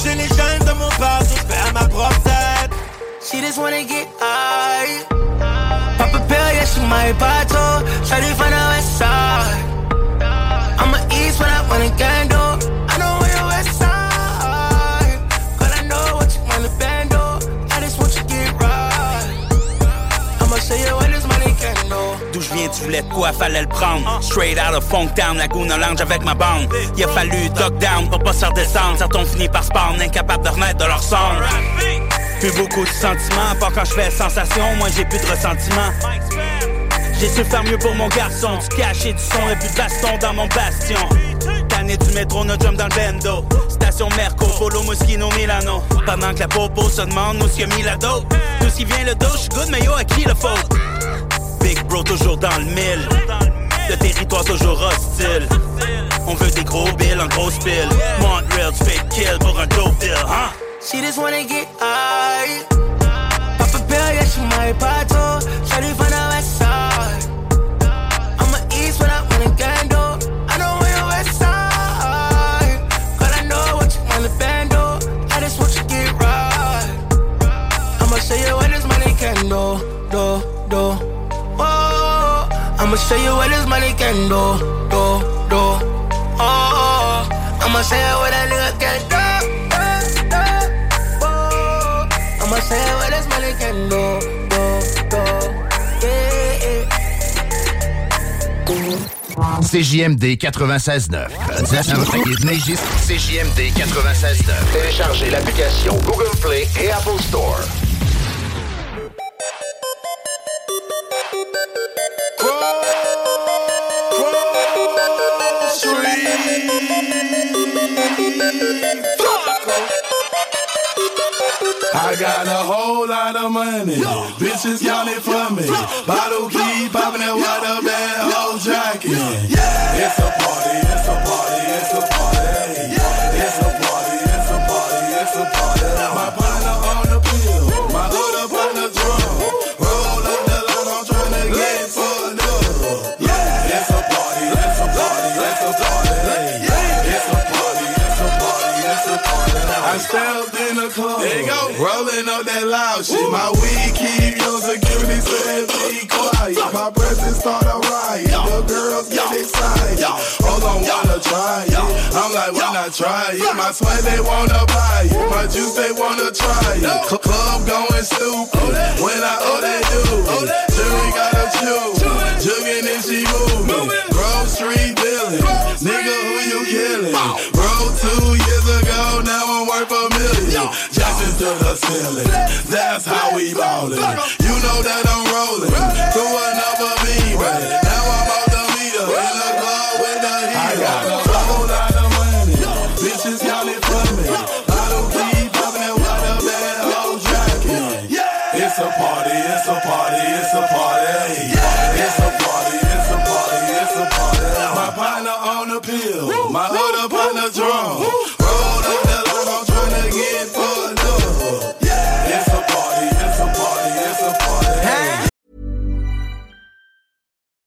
J'ai les gènes de mon père, je à ma propre tête. She just wanna get high. Pop a pill, yeah, she my bottle. Shorty from the west side. I'm a east when I want a tu voulais quoi, fallait le prendre. Straight out of Funk Town, Laguna Lounge avec ma bande. Il a fallu dog down pour pas se faire descendre. Certains ont fini par spawn, incapables de remettre de leur sang. Plus beaucoup de sentiments, pas quand je fais sensation, moi j'ai plus de ressentiment. J'ai su faire mieux pour mon garçon, du cash du son et plus de baston dans mon bastion. Tanné du métro, no jump dans le bendo. Station Merco, Polo, Moschino, Milano. Pendant que la popo se demande où ce a mis la. D'où ce qui vient le dos, j'suis good, mais yo, à qui le faute? Big bro, toujours dans le mille. Le territoire toujours hostile. On veut des gros bills en grosse pile. Montreal, tu fais kill pour un dope deal, hein? She just wanna get high. Pop a pill, yeah, she my bottle. Shorty from the west side. I'm a east when I want a candle. I know where your west side. Cause I know what you wanna bando. I just want you get right. I'ma show you what this money can do, do, do. Oh, I'ma show you what this money can do, do, do. Oh, I'ma show you what that nigga can do. do, do. Oh, I'ma you what this money can do, do, do. Yeah, yeah. CJMD 96.9. CJMD 96.9. Téléchargez l'application Google Play et Apple Store. A whole lot of money. Bitches count it for me. Bottle keep popping that water bad whole a party, it's a party, it's a party. Rolling up that loud shit. My weed keep your security says be quiet. My presence start a riot. The girls get excited. Hold on, wanna try it. I'm like, why not try it? My sweat they wanna buy it. My juice they wanna try it. Club going stupid. When I they do. it. Jury got a chew. Jugging and she moving. Grove Street dealing. Nigga, who you killing? Bro, two years ago, now I'm worth a million. Jackson to the ceiling. That's how we ballin'. You know that I'm rolling. Through another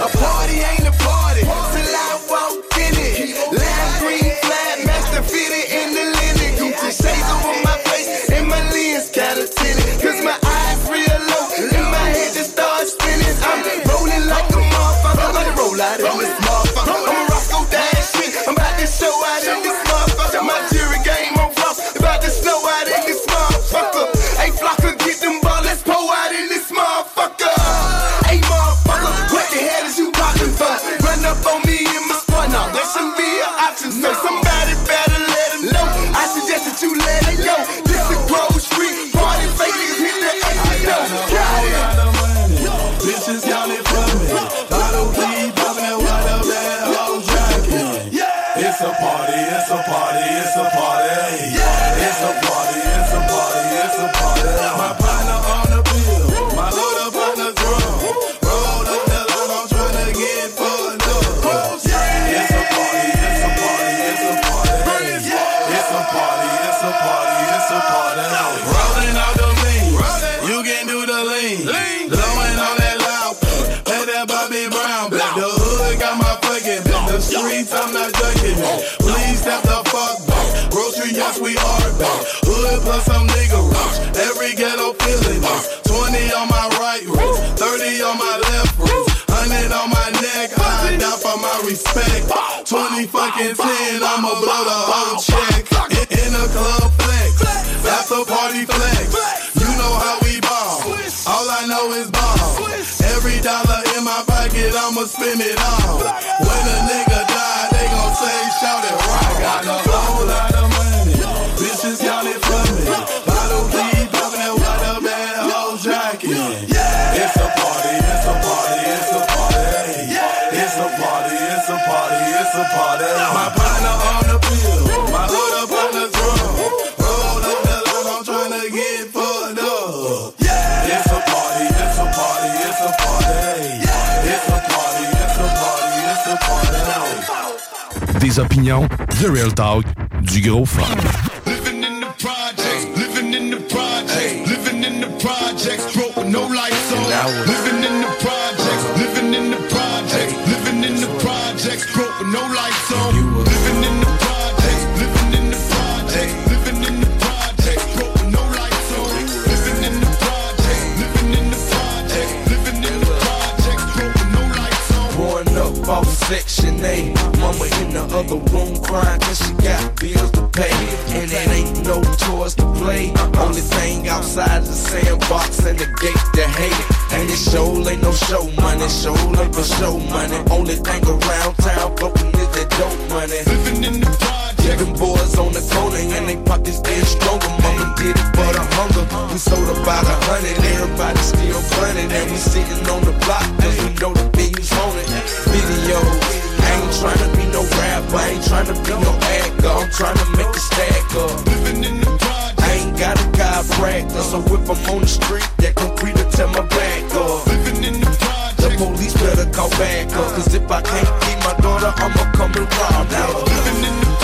A party ain't a party till I walk in it. Lime green flat, master fitted in the linen. Gucci shades over my face and my lens kinda tinted. Cause my eyes real low and my head just starts spinning. I'm rolling like a motherfucker, a roll out in this. Up on me in my spot now. That shouldn't be an option, so somebody better let him know. I suggest that you let it go. This is Grove Street, party fakers hit the exit door. Got it. Bitches counting for me. Bottle keep popping that water bed, whole jacket. It's a party, it's a party, for respect. 20 fucking 10, I'ma blow the whole check. In, a club flex, after party flex. You know how we ball. All I know is ball. Every dollar in my pocket, I'ma spend it all. When a nigga die, they gon' say, shout it it's a party. My partner on the pill, my other partner drum. Roll up the line, I'm tryna get fucked up. It's a party, it's a party, it's a party. It's a party, it's a party, it's a party. Des opinions, The Real Talk, du gros fun. Living in the projects, living in the projects, living in the projects, broke with no lights on. Living in the with no lights on. Living in the projects, living in the projects, living in the projects, broke with no lights on. Living in the projects, living in the projects, living in the projects, broke with no lights on. Growing up, was Section A. Mama in the other room crying cause she got bills pay. And it ain't no toys to play. Only thing outside is the sandbox and the gate to hate. It. And it show ain't no show money, show ain't for show money. Only thing around town floating is that dope money. Living in the project. Them boys on the corner and they pockets getting stronger. Mama did it for the hunger. We sold about a hundred, everybody still running. And we sitting on the block cause we know the things on it. Videos. I ain't tryna be I ain't tryna be no actor. I'm tryna make a stack up. Living in the project. I ain't got a chiropractor, so if I'm on the street, that concrete will tear my back up. Living in the project. The police better call back up, cause if I can't keep my daughter, I'ma come and rob now. Living in the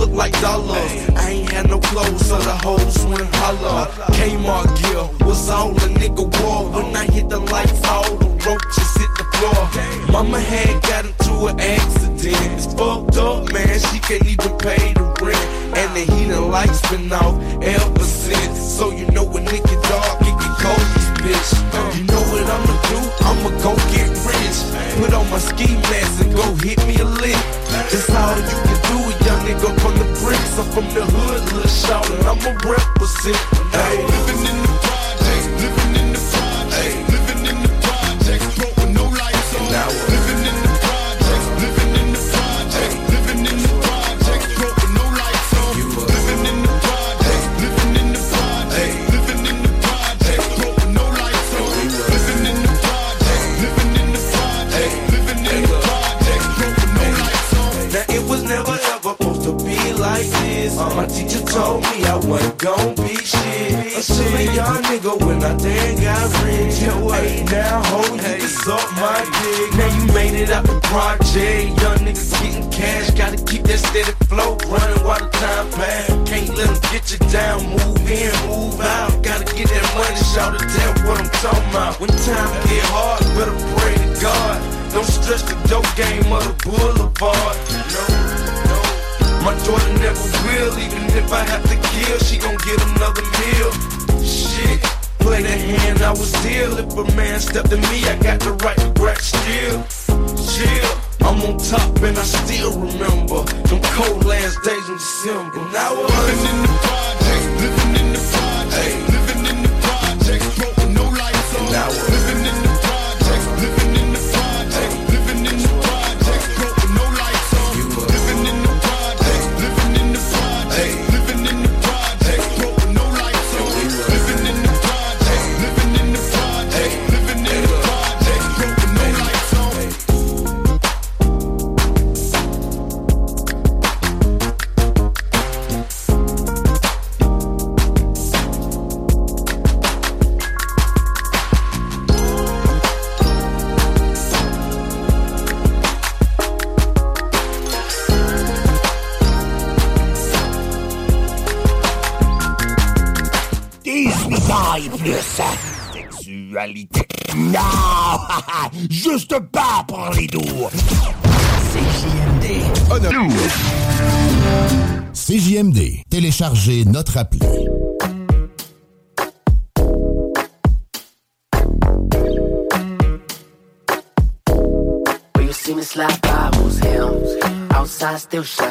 look like dollars? I ain't had no clothes, so the hoes went holler. Kmart gear was all a nigga wore. When I hit the lights, all the roaches hit the floor. Mama had got into an accident. It's fucked up, man. She can't even pay the rent. And the heating lights been off ever since. So you know when it get dark, it get cold, this bitch. You know what I'ma do? I'ma go get rich. Put on my ski mask and go hit me a lick. That's all you young from the bricks. I'm from the hood, little shout, and I'ma represent. Hey,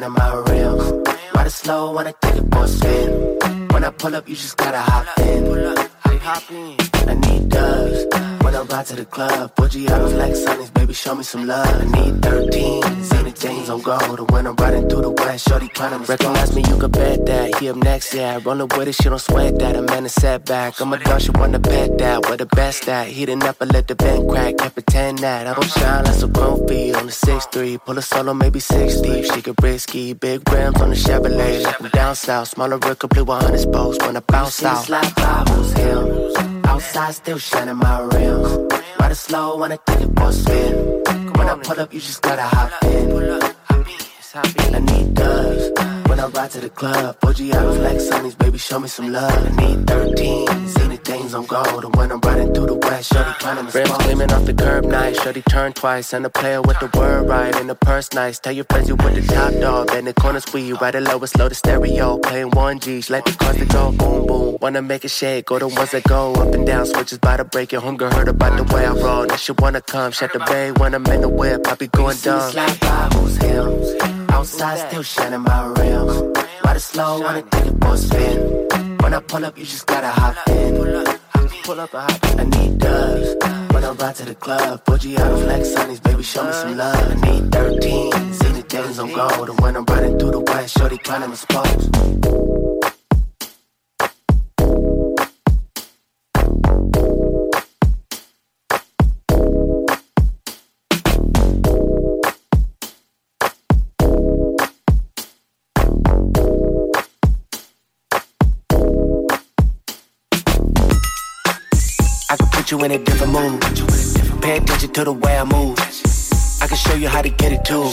shining my rims. Ride it slow, wanna take it for a spin. When I pull up, you just gotta hop in. I need Ride to the club, Buggiatos like Sonny's, baby, show me some love. I need 13, Zany James on gold. And when I'm riding through the west, shorty tryna recognize me, you can bet that. He up next, yeah. Rolling with it, she don't sweat that. A man is setback. I'm a dog, she wanna pet that. Where the best at? He didn't never let the band crack, can't pretend that. I don't shine like some feet on the 6'3. Pull a solo, maybe 6 deep. She get risky. Big rims on the Chevrolet. Like I'm down south. Smaller rig, complete 100 spokes when I bounce out. Slide by, who's him? Outside still shining my rims. Ride it slow, wanna take it for a spin. When I pull up, you just gotta hop in. I need dubs. when I ride to the club. OG of flex on these, baby, show me some love. I need 13, see the things on gold. And when I'm riding through the west, shorty climbing the Rims gleaming off the curb, nice. Shorty turn twice, and a player with the word right. And the purse nice. Tell your friends you with the top dog. And the corner squeeze, ride it low and slow the stereo. Playing 1G, let the cars that go boom boom. Wanna make it shake, go the ones that go up and down. Switches by the break, your hunger heard about the way I roll. Now she wanna come, shut the bay when I'm in the whip. I be going dumb. Slide by who's him. Outside still shining my rims. Ride it slow, wanna take it for spin. When I pull up, you just gotta hop in. Pull up, I need dubs. When I ride to the club, you out of flex on these, baby, show me some love. I need 13, see the days on gold. And when I'm riding through the west, shorty climbing the put you in a different mood. Pay attention to the way I move. I can show you how to get it too.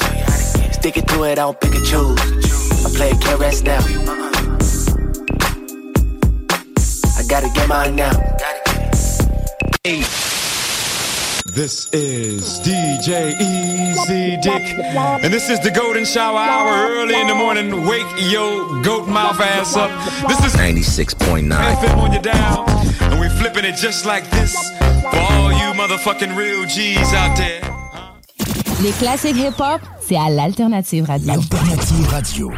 Stick it to it, I don't pick and choose. I play it, can't rest now. I gotta get mine now. This is DJ Easy Dick, and this is the Golden Shower Hour early in the morning. Wake your goat mouth ass up. This is 96.9 FM on your dial, and we flipping it just like this for all you motherfucking real G's out there. Les classiques hip-hop, c'est à l'Alternative Radio. Alternative Radio.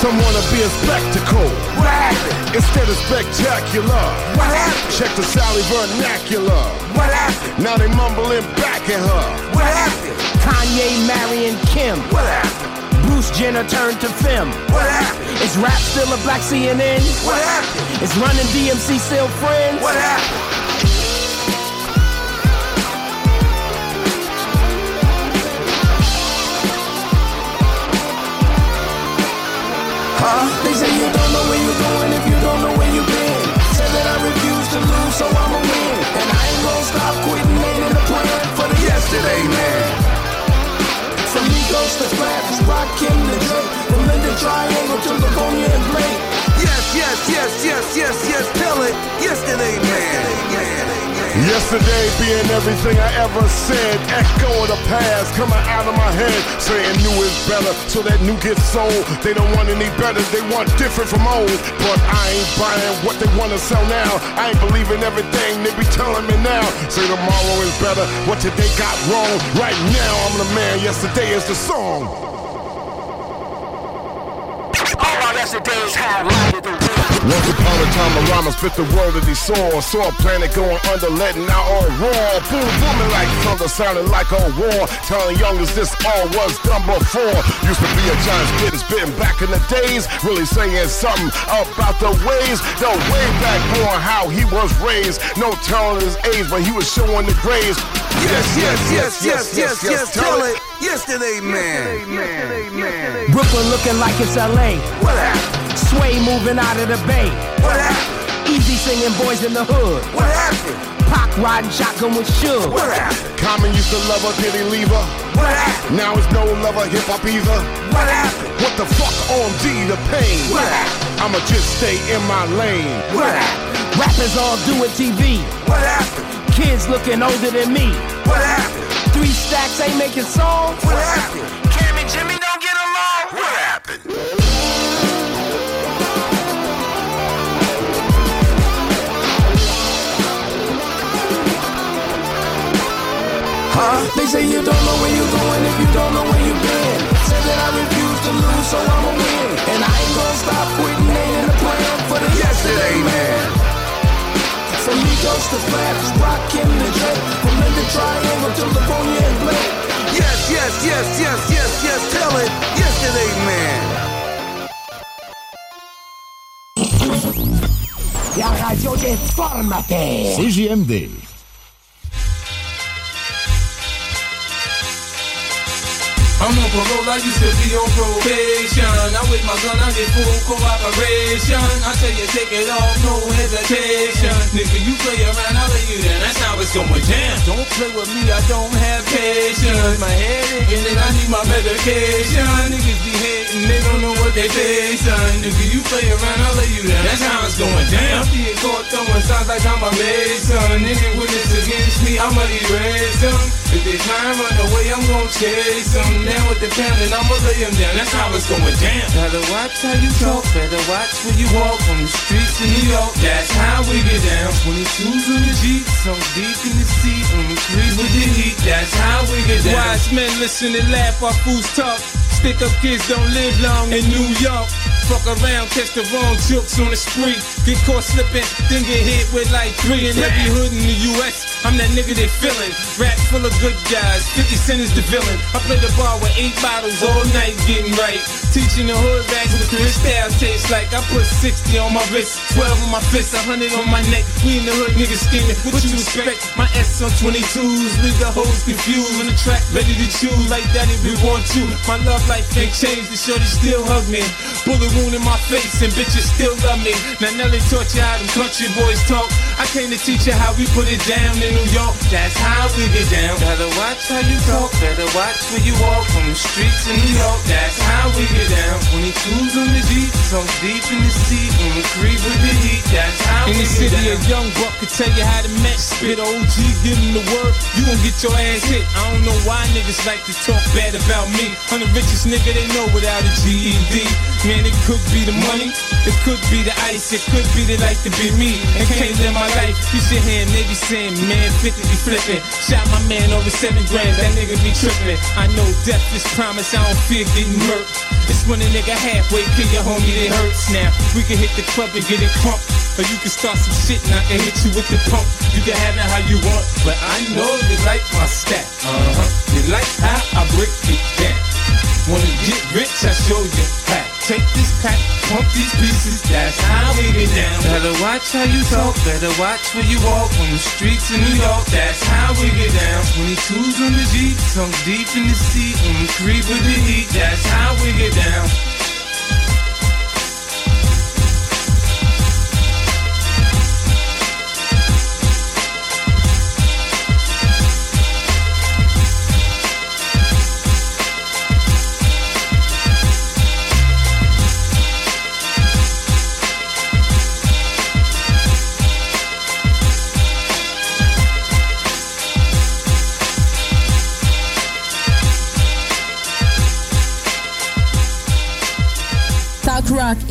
Some wanna be a spectacle. What? Happened? Instead of spectacular. What? Happened? Check the Sally vernacular. What? Happened? Now they mumbling back her. What happened? Kanye marrying Kim. What happened? Bruce Jenner turned to Fem. What happened? Is rap still a black CNN? What happened? Is running DMC still friends? What happened? Huh? They say you To Flaps, Rakim Drake, from Linda Triangle to Livonia and Blake. Yes, yes, yes, yes, yes, yes, tell it. Yesterday, man. Yesterday being everything I ever said. Echo of the past coming out of my head. Saying new is better, so that new gets sold. They don't want any better, they want different from old. But I ain't buying what they wanna sell now. I ain't believing everything they be telling me now. Say tomorrow is better, what today got wrong. Right now I'm the man, yesterday is the song. All our yesterday's the world. Once upon a time, a rhymer spit the word that he saw. Saw a planet going under, letting out all raw. Boom, booming like thunder, sounding like a war. Telling youngers this all was done before. Used to be a giant spit, spitting back in the days. Really saying something about the ways. The way back on how he was raised. No telling his age, but he was showing the grades. Yes, yes, yes, yes, yes, yes, tell it. Yesterday, man. Yesterday, man. Brooklyn looking like it's LA. What happened? Sway moving out of the bay. What happened? Eazy singing boys in the hood. What happened? Pac riding shotgun with Suge. What happened? Common used to love her, did he leave her? What happened? Now it's no lover, hip hop either. What happened? What the fuck on D the pain? What happened? I'ma just stay in my lane. What happened? Rappers all doing TV. What happened? Kids looking older than me. What happened? Three stacks ain't making songs. What happened? Cam and Jimmy don't get along. What happened? Huh? They say you don't know where you're going if you don't know where you've been. Said that I refuse to lose, so I'ma win. And I ain't gonna stop quitting, ain't in the plan for the yesterday. From Migos to Flaps, Rakim to Drake, from Linda Triangle to Livonia and Blake. Yes, yes, yes, yes, yes, yes, tell it. Yesterday, man. La radio des formateurs. CJMD. I'm on parole, I used to be on probation. I with my gun, I get full cooperation. I tell you, take it off, no hesitation. Nigga, you play around, I'll lay you down. That's how it's going down. Don't play with me, I don't have patience. My head aching and I need my medication. Niggas be hating, they don't know what they say, son. Nigga, you play around, I'll lay you down. That's how it's going down. I'm being caught throwing signs like I'm a mason. Any witness against me, I'ma erase them. If they try and run away, I'm gon' chase them. Now with the pounding, I'ma lay them down. That's how it's going down. Better watch how you talk, better watch where you walk on the streets of New York. That's how we get down. 22s on the Jeep, so deep in the seat, on the creep with the heat. That's how we get down. Wise men listen and laugh while fools talk. Stick up kids don't live long in New York. Fuck around, catch the wrong jokes on the street. Get caught slipping, then get hit with like three in every hood in the US. I'm that nigga they feeling. Rap full of good guys, 50 cent is the villain. I play the bar with eight bottles all night getting right. Teaching the hood rags what the style tastes like. I put 60 on my wrist, 12 on my fist, 100 on my neck. We in the hood niggas scheming. What you expect? My S on 22s, leave the hoes confused. On the track, ready to choose like that if we want you. My love life ain't changed, the shorty still hug me. Bullet wound in my face and bitches still love me. Now Nelly taught you how them country boys talk. I came to teach you how we put it down in New York. That's how we get down. Better watch how you talk, better watch where you walk on the streets in New York. That's how we get down. 22s on the Jeep, so deep in the seat, on the creep with the heat. That's how in the city, get a young buck could tell you how to match. Spit OG, give him the word. You gon' get your ass hit. I don't know why niggas like to talk bad about me. I'm the richest nigga they know without a GED. Man, it could be the money, it could be the ice, it could be the like to be me and can't live my life. You should hear 'em, they be saying, man, 50 be flipping. Shot my man over seven grand, that nigga be tripping. I know death is promise, I don't fear getting murked. It's when a nigga halfway kill your homie it hurts now. We can hit the club and get it crump. Or you can start some shit and I can hit you with the pump. You can have it how you want, but I know you like my stat. Uh-huh. You like how I break it down. Wanna get rich, I show you how. Take this pack, pump these pieces, that's how we get down. Better watch how you talk, better watch where you walk on the streets of New York. That's how we get down. 22s on the Jeep, so deep in the seat, on the creep with the heat. That's how we get down.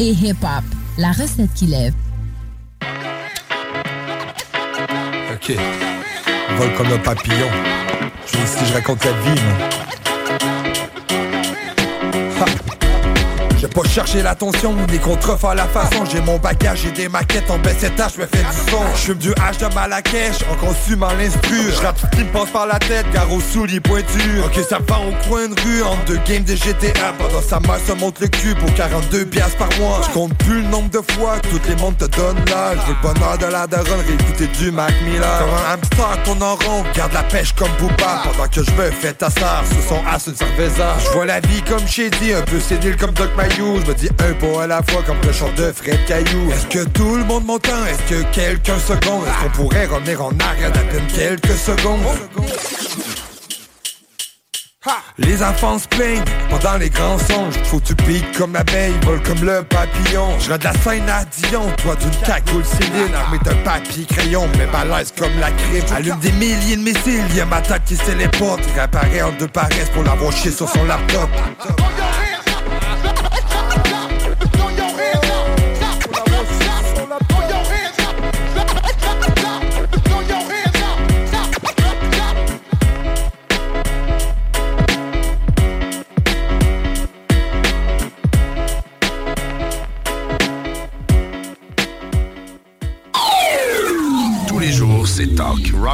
Et hip-hop. La recette qui lève. Ok. Vol comme un papillon. Je si je raconte la vie, man. J'ai pas cherché l'attention ni contrefaire la façon. J'ai mon bagage, j'ai des maquettes en baisse étage, je me fais du son. Je fume du hache de Marrakech en consumant l'instru Je rappe ce qui me passe par la tête, gare aux souliers pointus. Ok ça va au coin de rue, entre deux games de GTA Pendant sa mère se monte le cul pour 42 piastres par mois. Je compte plus le nombre de fois que toutes les mondes te donnent l'âge. Veux le bonheur de la daronne, réécouter du Mac Miller. Comme un hamster tourne en rond, garde la pêche comme Booba. Pendant que je me fais ta sœur sous son as une cerveza. Je vois la vie comme Shady, un peu sénile comme Doc Je me dis un pot à la fois comme le chant de Fred Caillou. Est-ce que tout le monde m'entend? Est-ce que quelqu'un seconde Est-ce qu'on pourrait revenir en arrière d'à peine quelques secondes? Les enfants se plaignent pendant les grands songes. Faut tu piques comme l'abeille, vole comme le papillon. Je de la scène à Dion, toi d'une cagoule Céline. Armée d'un papier crayon, mais balèze comme la crime Allume des milliers de missiles, y'a ma tête qui se téléporte Réapparaît en deux paresses pour l'avoir chié sur son laptop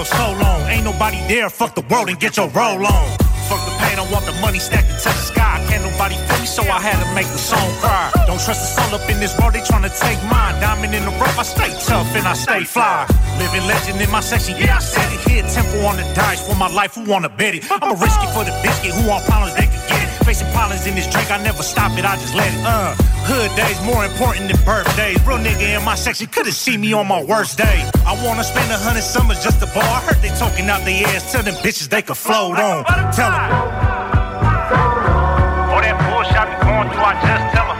Ain't nobody there, fuck the world and get your roll on. Fuck the pain, I want the money stacked to touch the sky. Can't nobody feel me, so I had to make the song cry. Don't trust the soul up in this world, they tryna take mine. Diamond in the rough, I stay tough and I stay fly. Living legend in my section, yeah, I said it. Here, temple on the dice for my life, who wanna bet it? I'ma risk it for the biscuit, who want problems, they can. Facing problems in this drink, I never stop it, I just let it. Uh, hood days more important than birthdays. Real nigga in my section couldn't see me on my worst day. I wanna spend a hundred summers just to ball. I heard they talking out their ass, tell them bitches they could float on. Tell them. All that bullshit I be going through, I just tell her.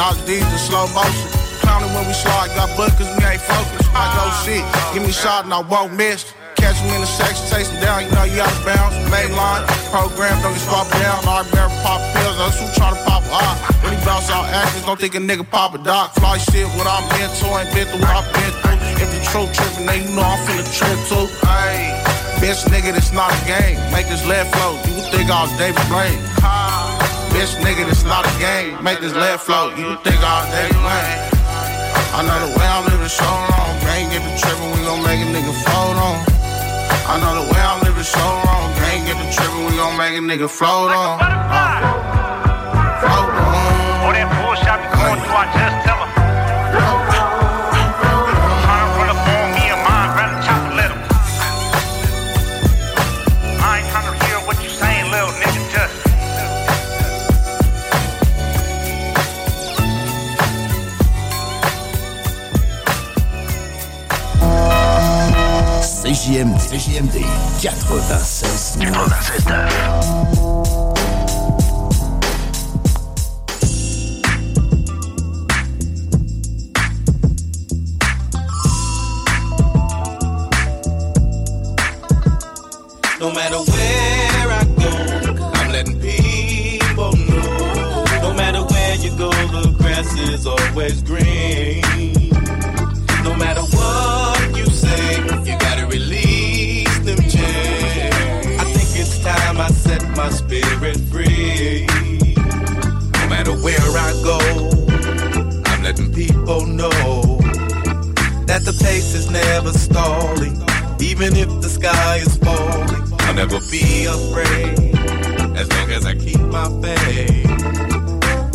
Dog D's in slow motion. Clowning when we slide, got cause we ain't focused. I go shit, give me shot and I won't miss. Catch me in the section, chase him down, you know you out of bounds. Main line, program, don't get swapped down. Our bear pop pills, that's who try to pop a eye. When he bounce out actors, don't think a nigga pop a doc. Fly shit, what I'm into, ain't been through what I've been through. If the truth trippin', then you know I'm finna trip too. Ayy. Bitch, nigga, this not a game. Make this lead flow. You think I was David Blaine? Bitch, nigga, this not a game. Make this lead flow. You think was David Blaine? I know the way I'm living so wrong. Gang get the trippin', we gon' make a nigga float on. I know the way I'm living so wrong. Gang get the trippin', we gon' make a nigga float on. Float on. All that bullshit I be going through, I just CJMD, CJMD 96 96 No matter where I go, I'm letting people know. No matter where you go, the grass is always green. No matter my spirit free. No matter where I go, I'm letting people know that the pace is never stalling. Even if the sky is falling, I'll never be afraid. As long as I keep my faith.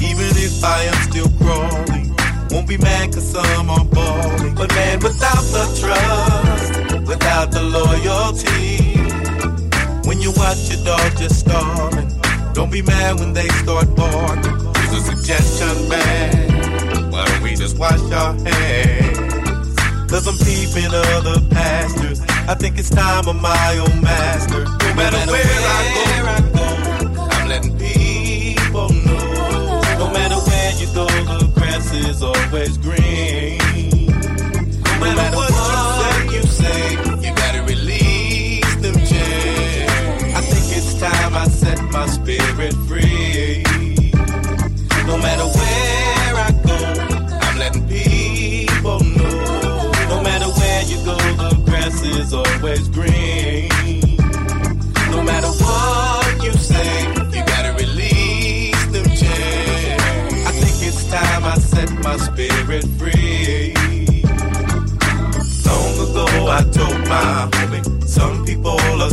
Even if I am still crawling, won't be mad cause are balling. But man, without the trust, without the loyalty, watch your dog just starving, don't be mad when they start barking. Here's a suggestion, man. Why don't we just wash our hands? Cause I'm peeping other pastures. I think it's time of my own master. No matter where I go, I'm letting people know. No matter where you go, the grass is always green. No matter what spirit free. No matter where I go, I'm letting people know. No matter where you go, the grass is always green. No matter what you say, you gotta release them chains. I think it's time I set my spirit free. Long ago, I told my homie, some people are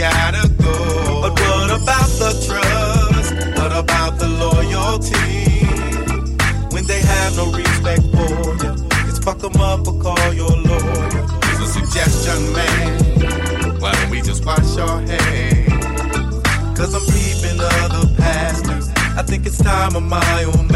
gotta go. But what about the trust? What about the loyalty? When they have no respect for you, it's fuck them up or call your lawyer. Here's a suggestion, man. Why don't we just wash our hands? Cause I'm peeping other pastors. I think it's time of my own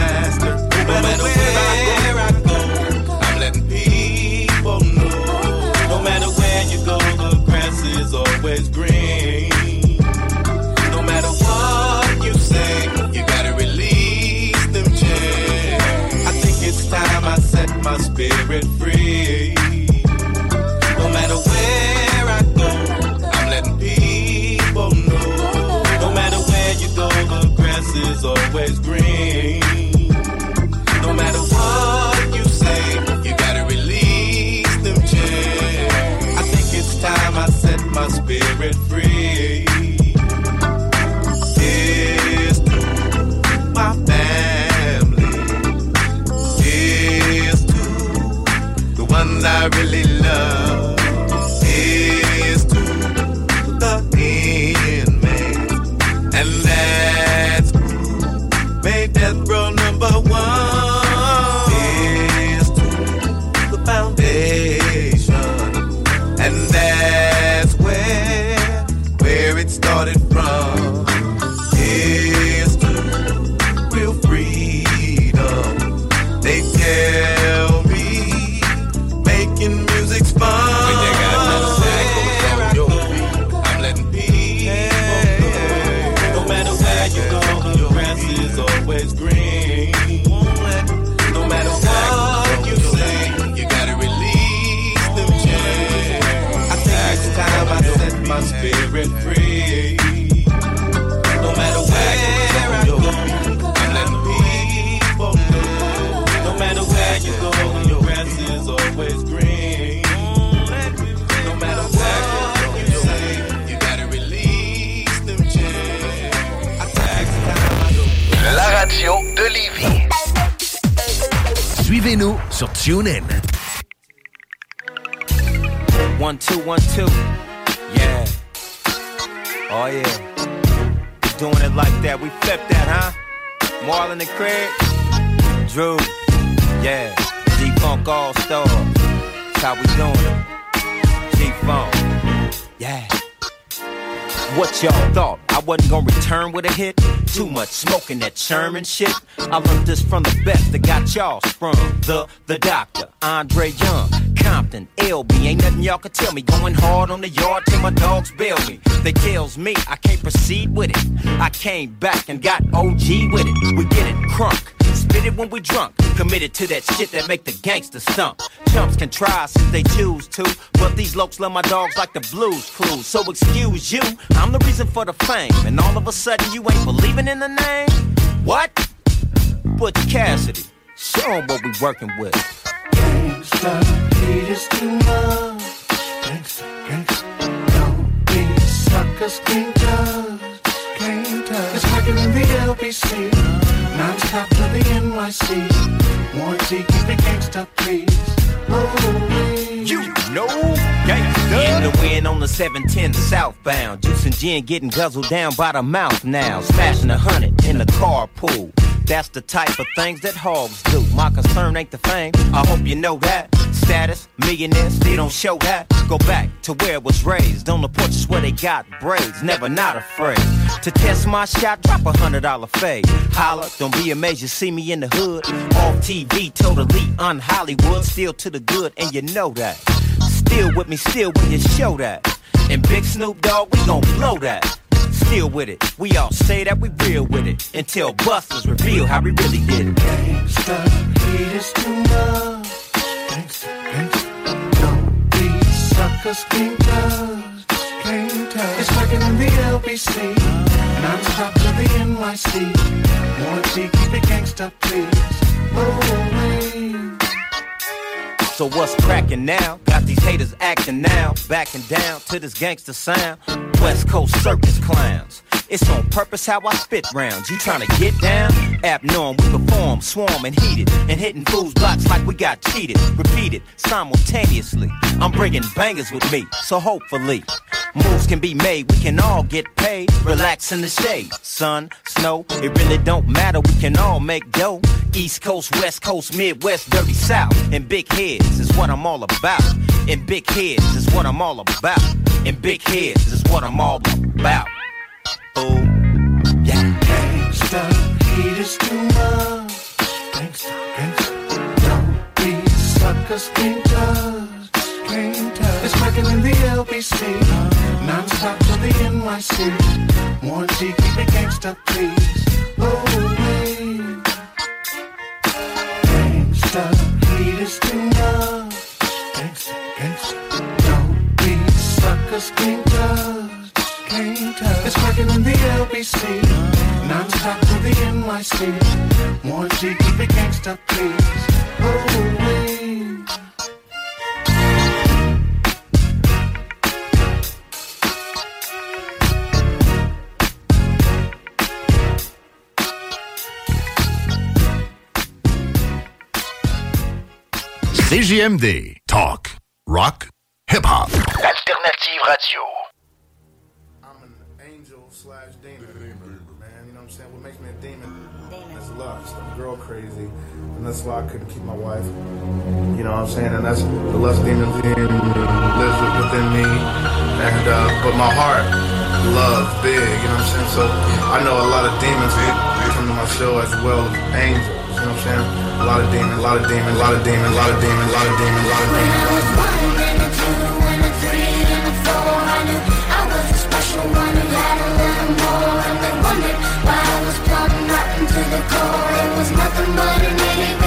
Sherman shit. I learned this from the best that got y'all sprung. The, the doctor, Andre Young, Compton, LB. Ain't nothing y'all can tell me. Going hard on the yard till my dogs bail me. They tells me I can't proceed with it. I came back and got OG with it. We get it crunk. Spit it when we drunk. Committed to that shit that make the gangster stump. Chumps can try since they choose to. But these lokes love my dogs like the blues clues. So excuse you, I'm the reason for the fame. And all of a sudden you ain't believing in the name? What? Butch Cassidy. Show 'em what we working with. Gangsta, hate is too much. Gangsta, gangsta, don't be suckers can't touch, can't touch. It's working in the LBC, non-stop to the NYC. Warranty, keep it gangsta, please. You know, gangsta. In the wind on the 710 southbound. Juice and gin getting guzzled down by the mouth now. Smashing a hundred in the carpool. That's the type of things that hogs do. My concern ain't the fame. I hope you know that. Status, millionaires, still don't show that. Go back to where it was raised. On the porches where they got braids. Never not afraid. To test my shot, drop a hundred dollar fade. Holla, don't be amazed you see me in the hood. Off TV, totally un Hollywood. Still to the good, and you know that. Still with me, still when you show that. And Big Snoop Dogg, we gon' blow that. Still with it, we all say that we real with it. Until busters reveal how we really did it. Gangsta, hate is too suckers can't touch, can't. It's working in the LBC, non-stop to the NYC. Warranty, keep it gangsta, please. Oh, So what's cracking now? Got these haters acting now, backing down to this gangster sound. West Coast circus clowns. It's on purpose how I spit rounds. You tryna get down? Abnorm, we perform, swarm and heated, and hitting fools blocks like we got cheated. Repeated simultaneously. I'm bringing bangers with me, so hopefully moves can be made. We can all get paid. Relax in the shade, sun, snow. It really don't matter. We can all make dough. East Coast, West Coast, Midwest, dirty South, and big heads is what I'm all about. And big heads is what I'm all about. And big heads is what I'm all about. Oh, yeah. Gangsta, hate is too much. Gangsta, gangsta, don't be suckers can't touch, can't touch. It's working in the LBC, non-stop to the NYC. Warranty, keep it gangsta, please. Oh, Don't be suckers. It's working in the LBC, non-stop to the NYC. Warranty, keep it gangsta, please. Oh, wait. CJMD. Talk, rock, hip-hop. Alternative radio. I'm an angel slash demon. Man, you know what I'm saying? What makes me a demon is lust. I'm girl crazy. And that's why I couldn't keep my wife. You know what I'm saying? And that's the lust demon in lives within me. And uh, but my heart loves big, you know what I'm saying? So I know a lot of demons come to my show as well as angels. You know what I'm saying? a lot of demon, a lot of demon, a lot of demon, a lot of demon, a lot of demon, a lot of demon. When I was one special one and had a little more. And they wondered why I was plumb rotten to the core. It was nothing but an 81.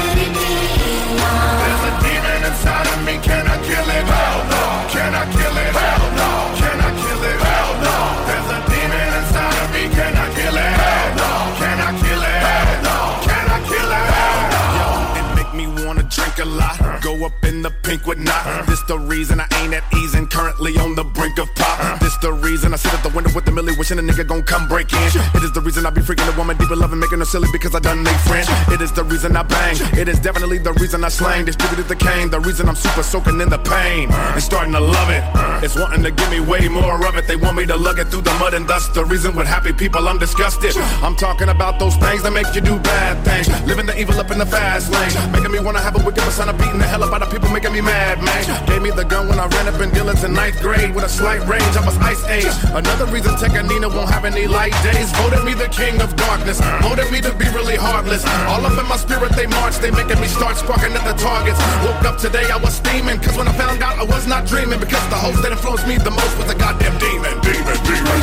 Pink with not. This the reason I ain't at ease and currently on the brink of pop. This the reason I sit at the window with the millie wishing a nigga gon' come break in. It is the reason I be freaking a woman deep in love and making her silly because I done made friends. It is the reason I bang. It is definitely the reason I slang. Distributed the cane. The reason I'm super soaking in the pain and starting to love it. It's wanting to give me way more of it. They want me to lug it through the mud and dust. The reason with happy people I'm disgusted. I'm talking about those things that make you do bad things. Living the evil up in the fast lane. Making me wanna have a wicked persona beating the hell up out of people making me mad, man. Gave me the gun when I ran up in dealers in ninth grade with a slight range. I was ice age. Another reason Tech N9ne won't have any light days. Voted me the king of darkness. Voted me to be really heartless. All up in my spirit they march. They making me start sparking at the targets. Woke up today I was steaming. Cause when I found out I was not dreaming. Because the host that influenced me the most was a goddamn demon. Demon, demon.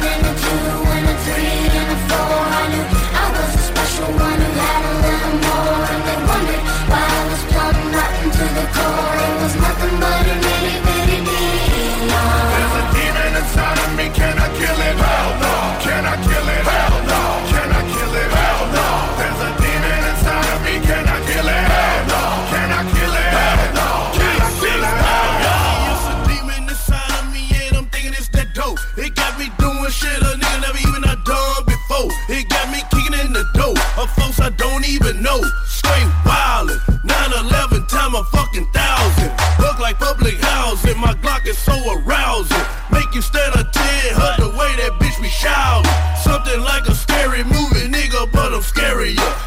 There's I don't even know. Straight wildin', 9-11 time a fucking thousand. Look like public housing, my Glock is so arousing. Make you stand a 10, hurt the way that bitch be shouting. Something like a scary movie, nigga, but I'm scarier.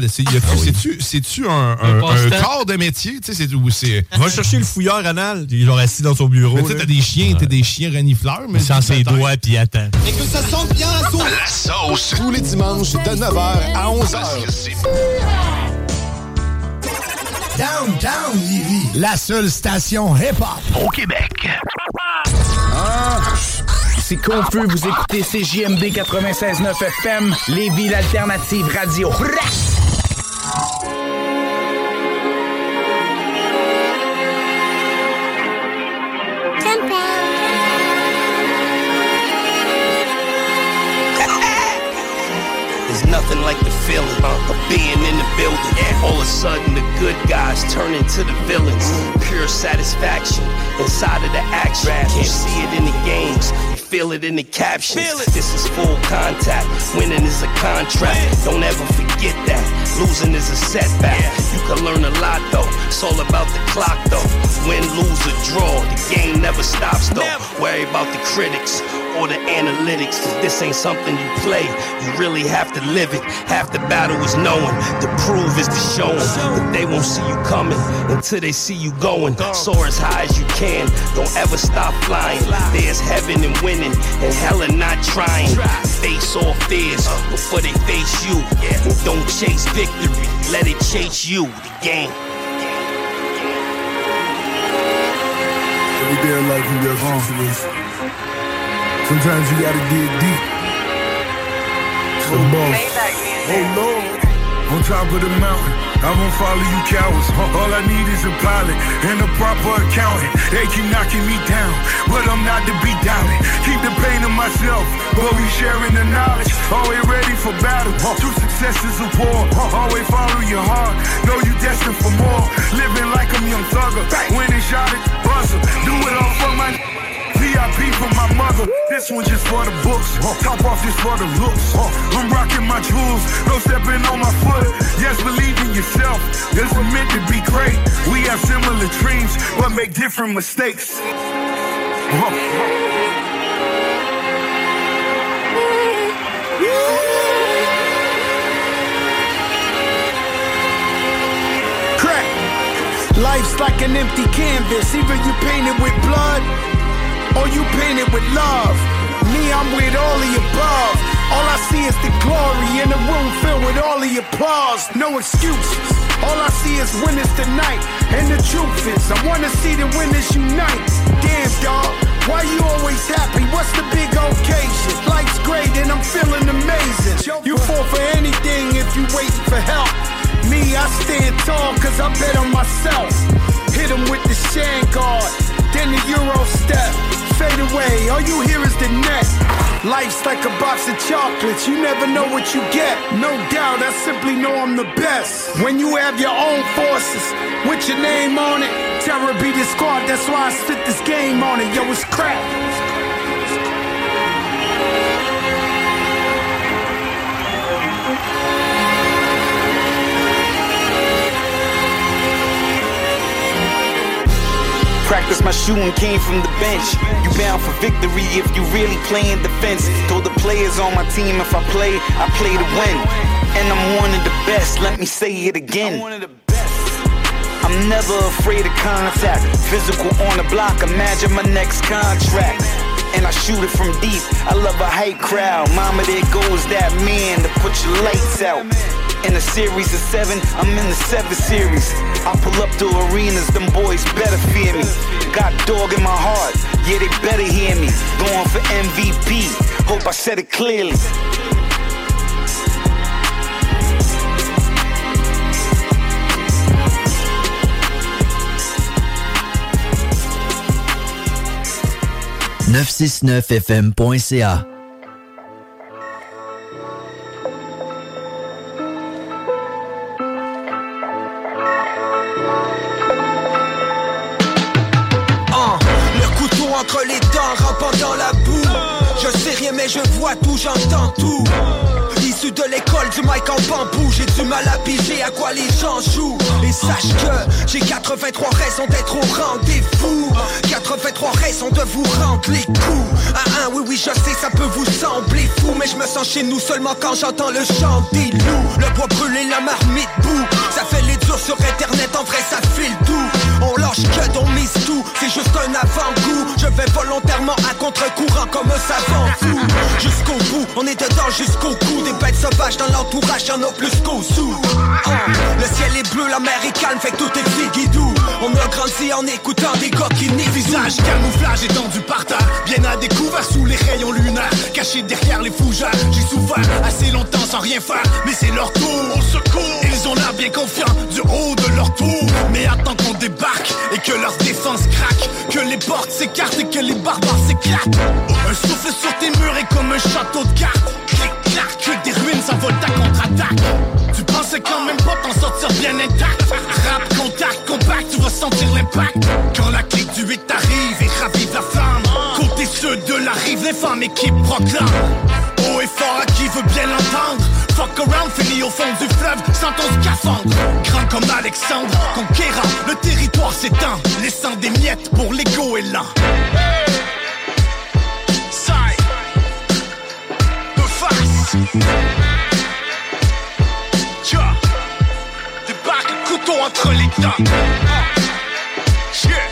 Les c'est-tu, c'est-tu un, un, Un un passe-temps. corps de métier? Tu sais, c'est où c'est. Va chercher le fouilleur anal. Il est assis dans son bureau. Tu t'as des chiens, t'as des chiens renifleurs, mais. Sans ses doigts, puis attends. Et que ça sente bien la sauce. La sauce. Tous les dimanches de 9h à 11h. Downtown Lévis, la seule station hip-hop Au Québec. C'est confus, vous écoutez CJMD 96.9 FM, Lévis, l'alternative radio. There's feeling of being in the building. All of a sudden, the good guys turn into the villains. Pure satisfaction inside of the action. Can't see it in the games. You feel it in the captions. This is full contact. Winning is a contract. Don't ever forget that. Losing is a setback. You can learn a lot though. It's all about the clock though. Win, lose, or draw. The game never stops though. Worry about the critics or the analytics. This ain't something you play. You really have to live it. Half the battle is knowing. The prove is the showing. But they won't see you coming until they see you going. Soar as high as you can. Don't ever stop flying. There's heaven and winning and hell and not trying. Face all fears before they face you. And don't chase victory. Let it chase you. The game. Every day of life you got situations. Sometimes you gotta dig deep. So boss. Oh Lord. On top of the mountain, I won't follow you cowards. All I need is a pilot and a proper accountant. They keep knocking me down, but I'm not to be doubted. Keep the pain to myself, but we sharing the knowledge. Always ready for battle. True success is a war. Always follow your heart. Know you destined for more. Living like I'm young thugger. Winning shot at the buzzer. Do it all for my. VIP for my mother. This one just for the books. Top off this for the looks. I'm rocking my jewels. No stepping on my foot. Yes, believe in yourself. This is meant to be great. We have similar dreams, but make different mistakes. Life's like an empty canvas. Either you paint it with blood or you paint it with love. Me, I'm with all the above. All I see is the glory in a room filled with all the applause. No excuses. All I see is winners tonight. And the truth is, I wanna see the winners unite. Damn, dog. Why you always happy? What's the big occasion? Life's great and I'm feeling amazing. You fall for anything if you waiting for help. Me, I stand tall cause I bet on myself. Hit him with the shan guard, then the Euro step. Fade away, all you hear is the net. Life's like a box of chocolates, you never know what you get. No doubt, I simply know I'm the best. When you have your own forces, with your name on it, terror be the that's why I spit this game on it. Yo, it's crap. Practice my shooting came from the bench. You bound for victory if you really playing defense. Told the players on my team if I play, I play to win. And I'm one of the best, let me say it again. I'm never afraid of contact. Physical on the block, imagine my next contract. And I shoot it from deep. I love a hype crowd. Mama, there goes that man to put your lights out. In a series of seven, I'm in the seven series. I pull up to arenas, them boys better fear me. Got dog in my heart, yeah, they better hear me. Going for MVP, hope I said it clearly. « FM.ca mais je vois tout, j'entends tout. Issu de l'école du mic en bambou J'ai du mal à piger à quoi les gens jouent. Et sache que j'ai 83 raisons d'être au rendez-vous. 83 raisons de vous rendre les coups. Ah, ah, oui, oui, je sais, ça peut vous sembler fou Mais je me sens chez nous seulement quand j'entends le chant des loups. Le bois brûlé, la marmite boue. Ça fait sur internet, en vrai ça file tout. On lâche que on mise tout, c'est juste un avant-goût. Je vais volontairement à contre-courant comme un savant fou. Jusqu'au bout, on est dedans jusqu'au cou. Des bêtes sauvages dans l'entourage, y'en a plus qu'au sous Ah, Le ciel est bleu, la mer est calme, fait que tout est figuidou On a grandi en écoutant des nient Visage, camouflage étendu par terre Bien à découvert sous les rayons lunaires Caché derrière les fougères. J'ai souffert assez longtemps sans rien faire Mais c'est leur tour au secours Ils ont l'air bien confiants haut de leur tour. Mais attends qu'on débarque et que leur défense craque. Que les portes s'écartent et que les barbares s'éclatent. Un souffle sur tes murs est comme un château de cartes. Clac, que des ruines s'envolent ta contre-attaque. Tu pensais quand même pas t'en sortir bien intact. Rap, contact, compact, tu vas sentir l'impact. Quand la clique du 8 arrive et ravive la flamme. Côté ceux de la rive, les femmes équipes proclament Qui veut bien l'entendre. Fuck around, fini au fond du fleuve sans ton scaphandre. Grand comme Alexandre, conquérant, le territoire s'étend Laissant des miettes pour l'ego et Tcha Débarque, couteau entre les dents. Yeah.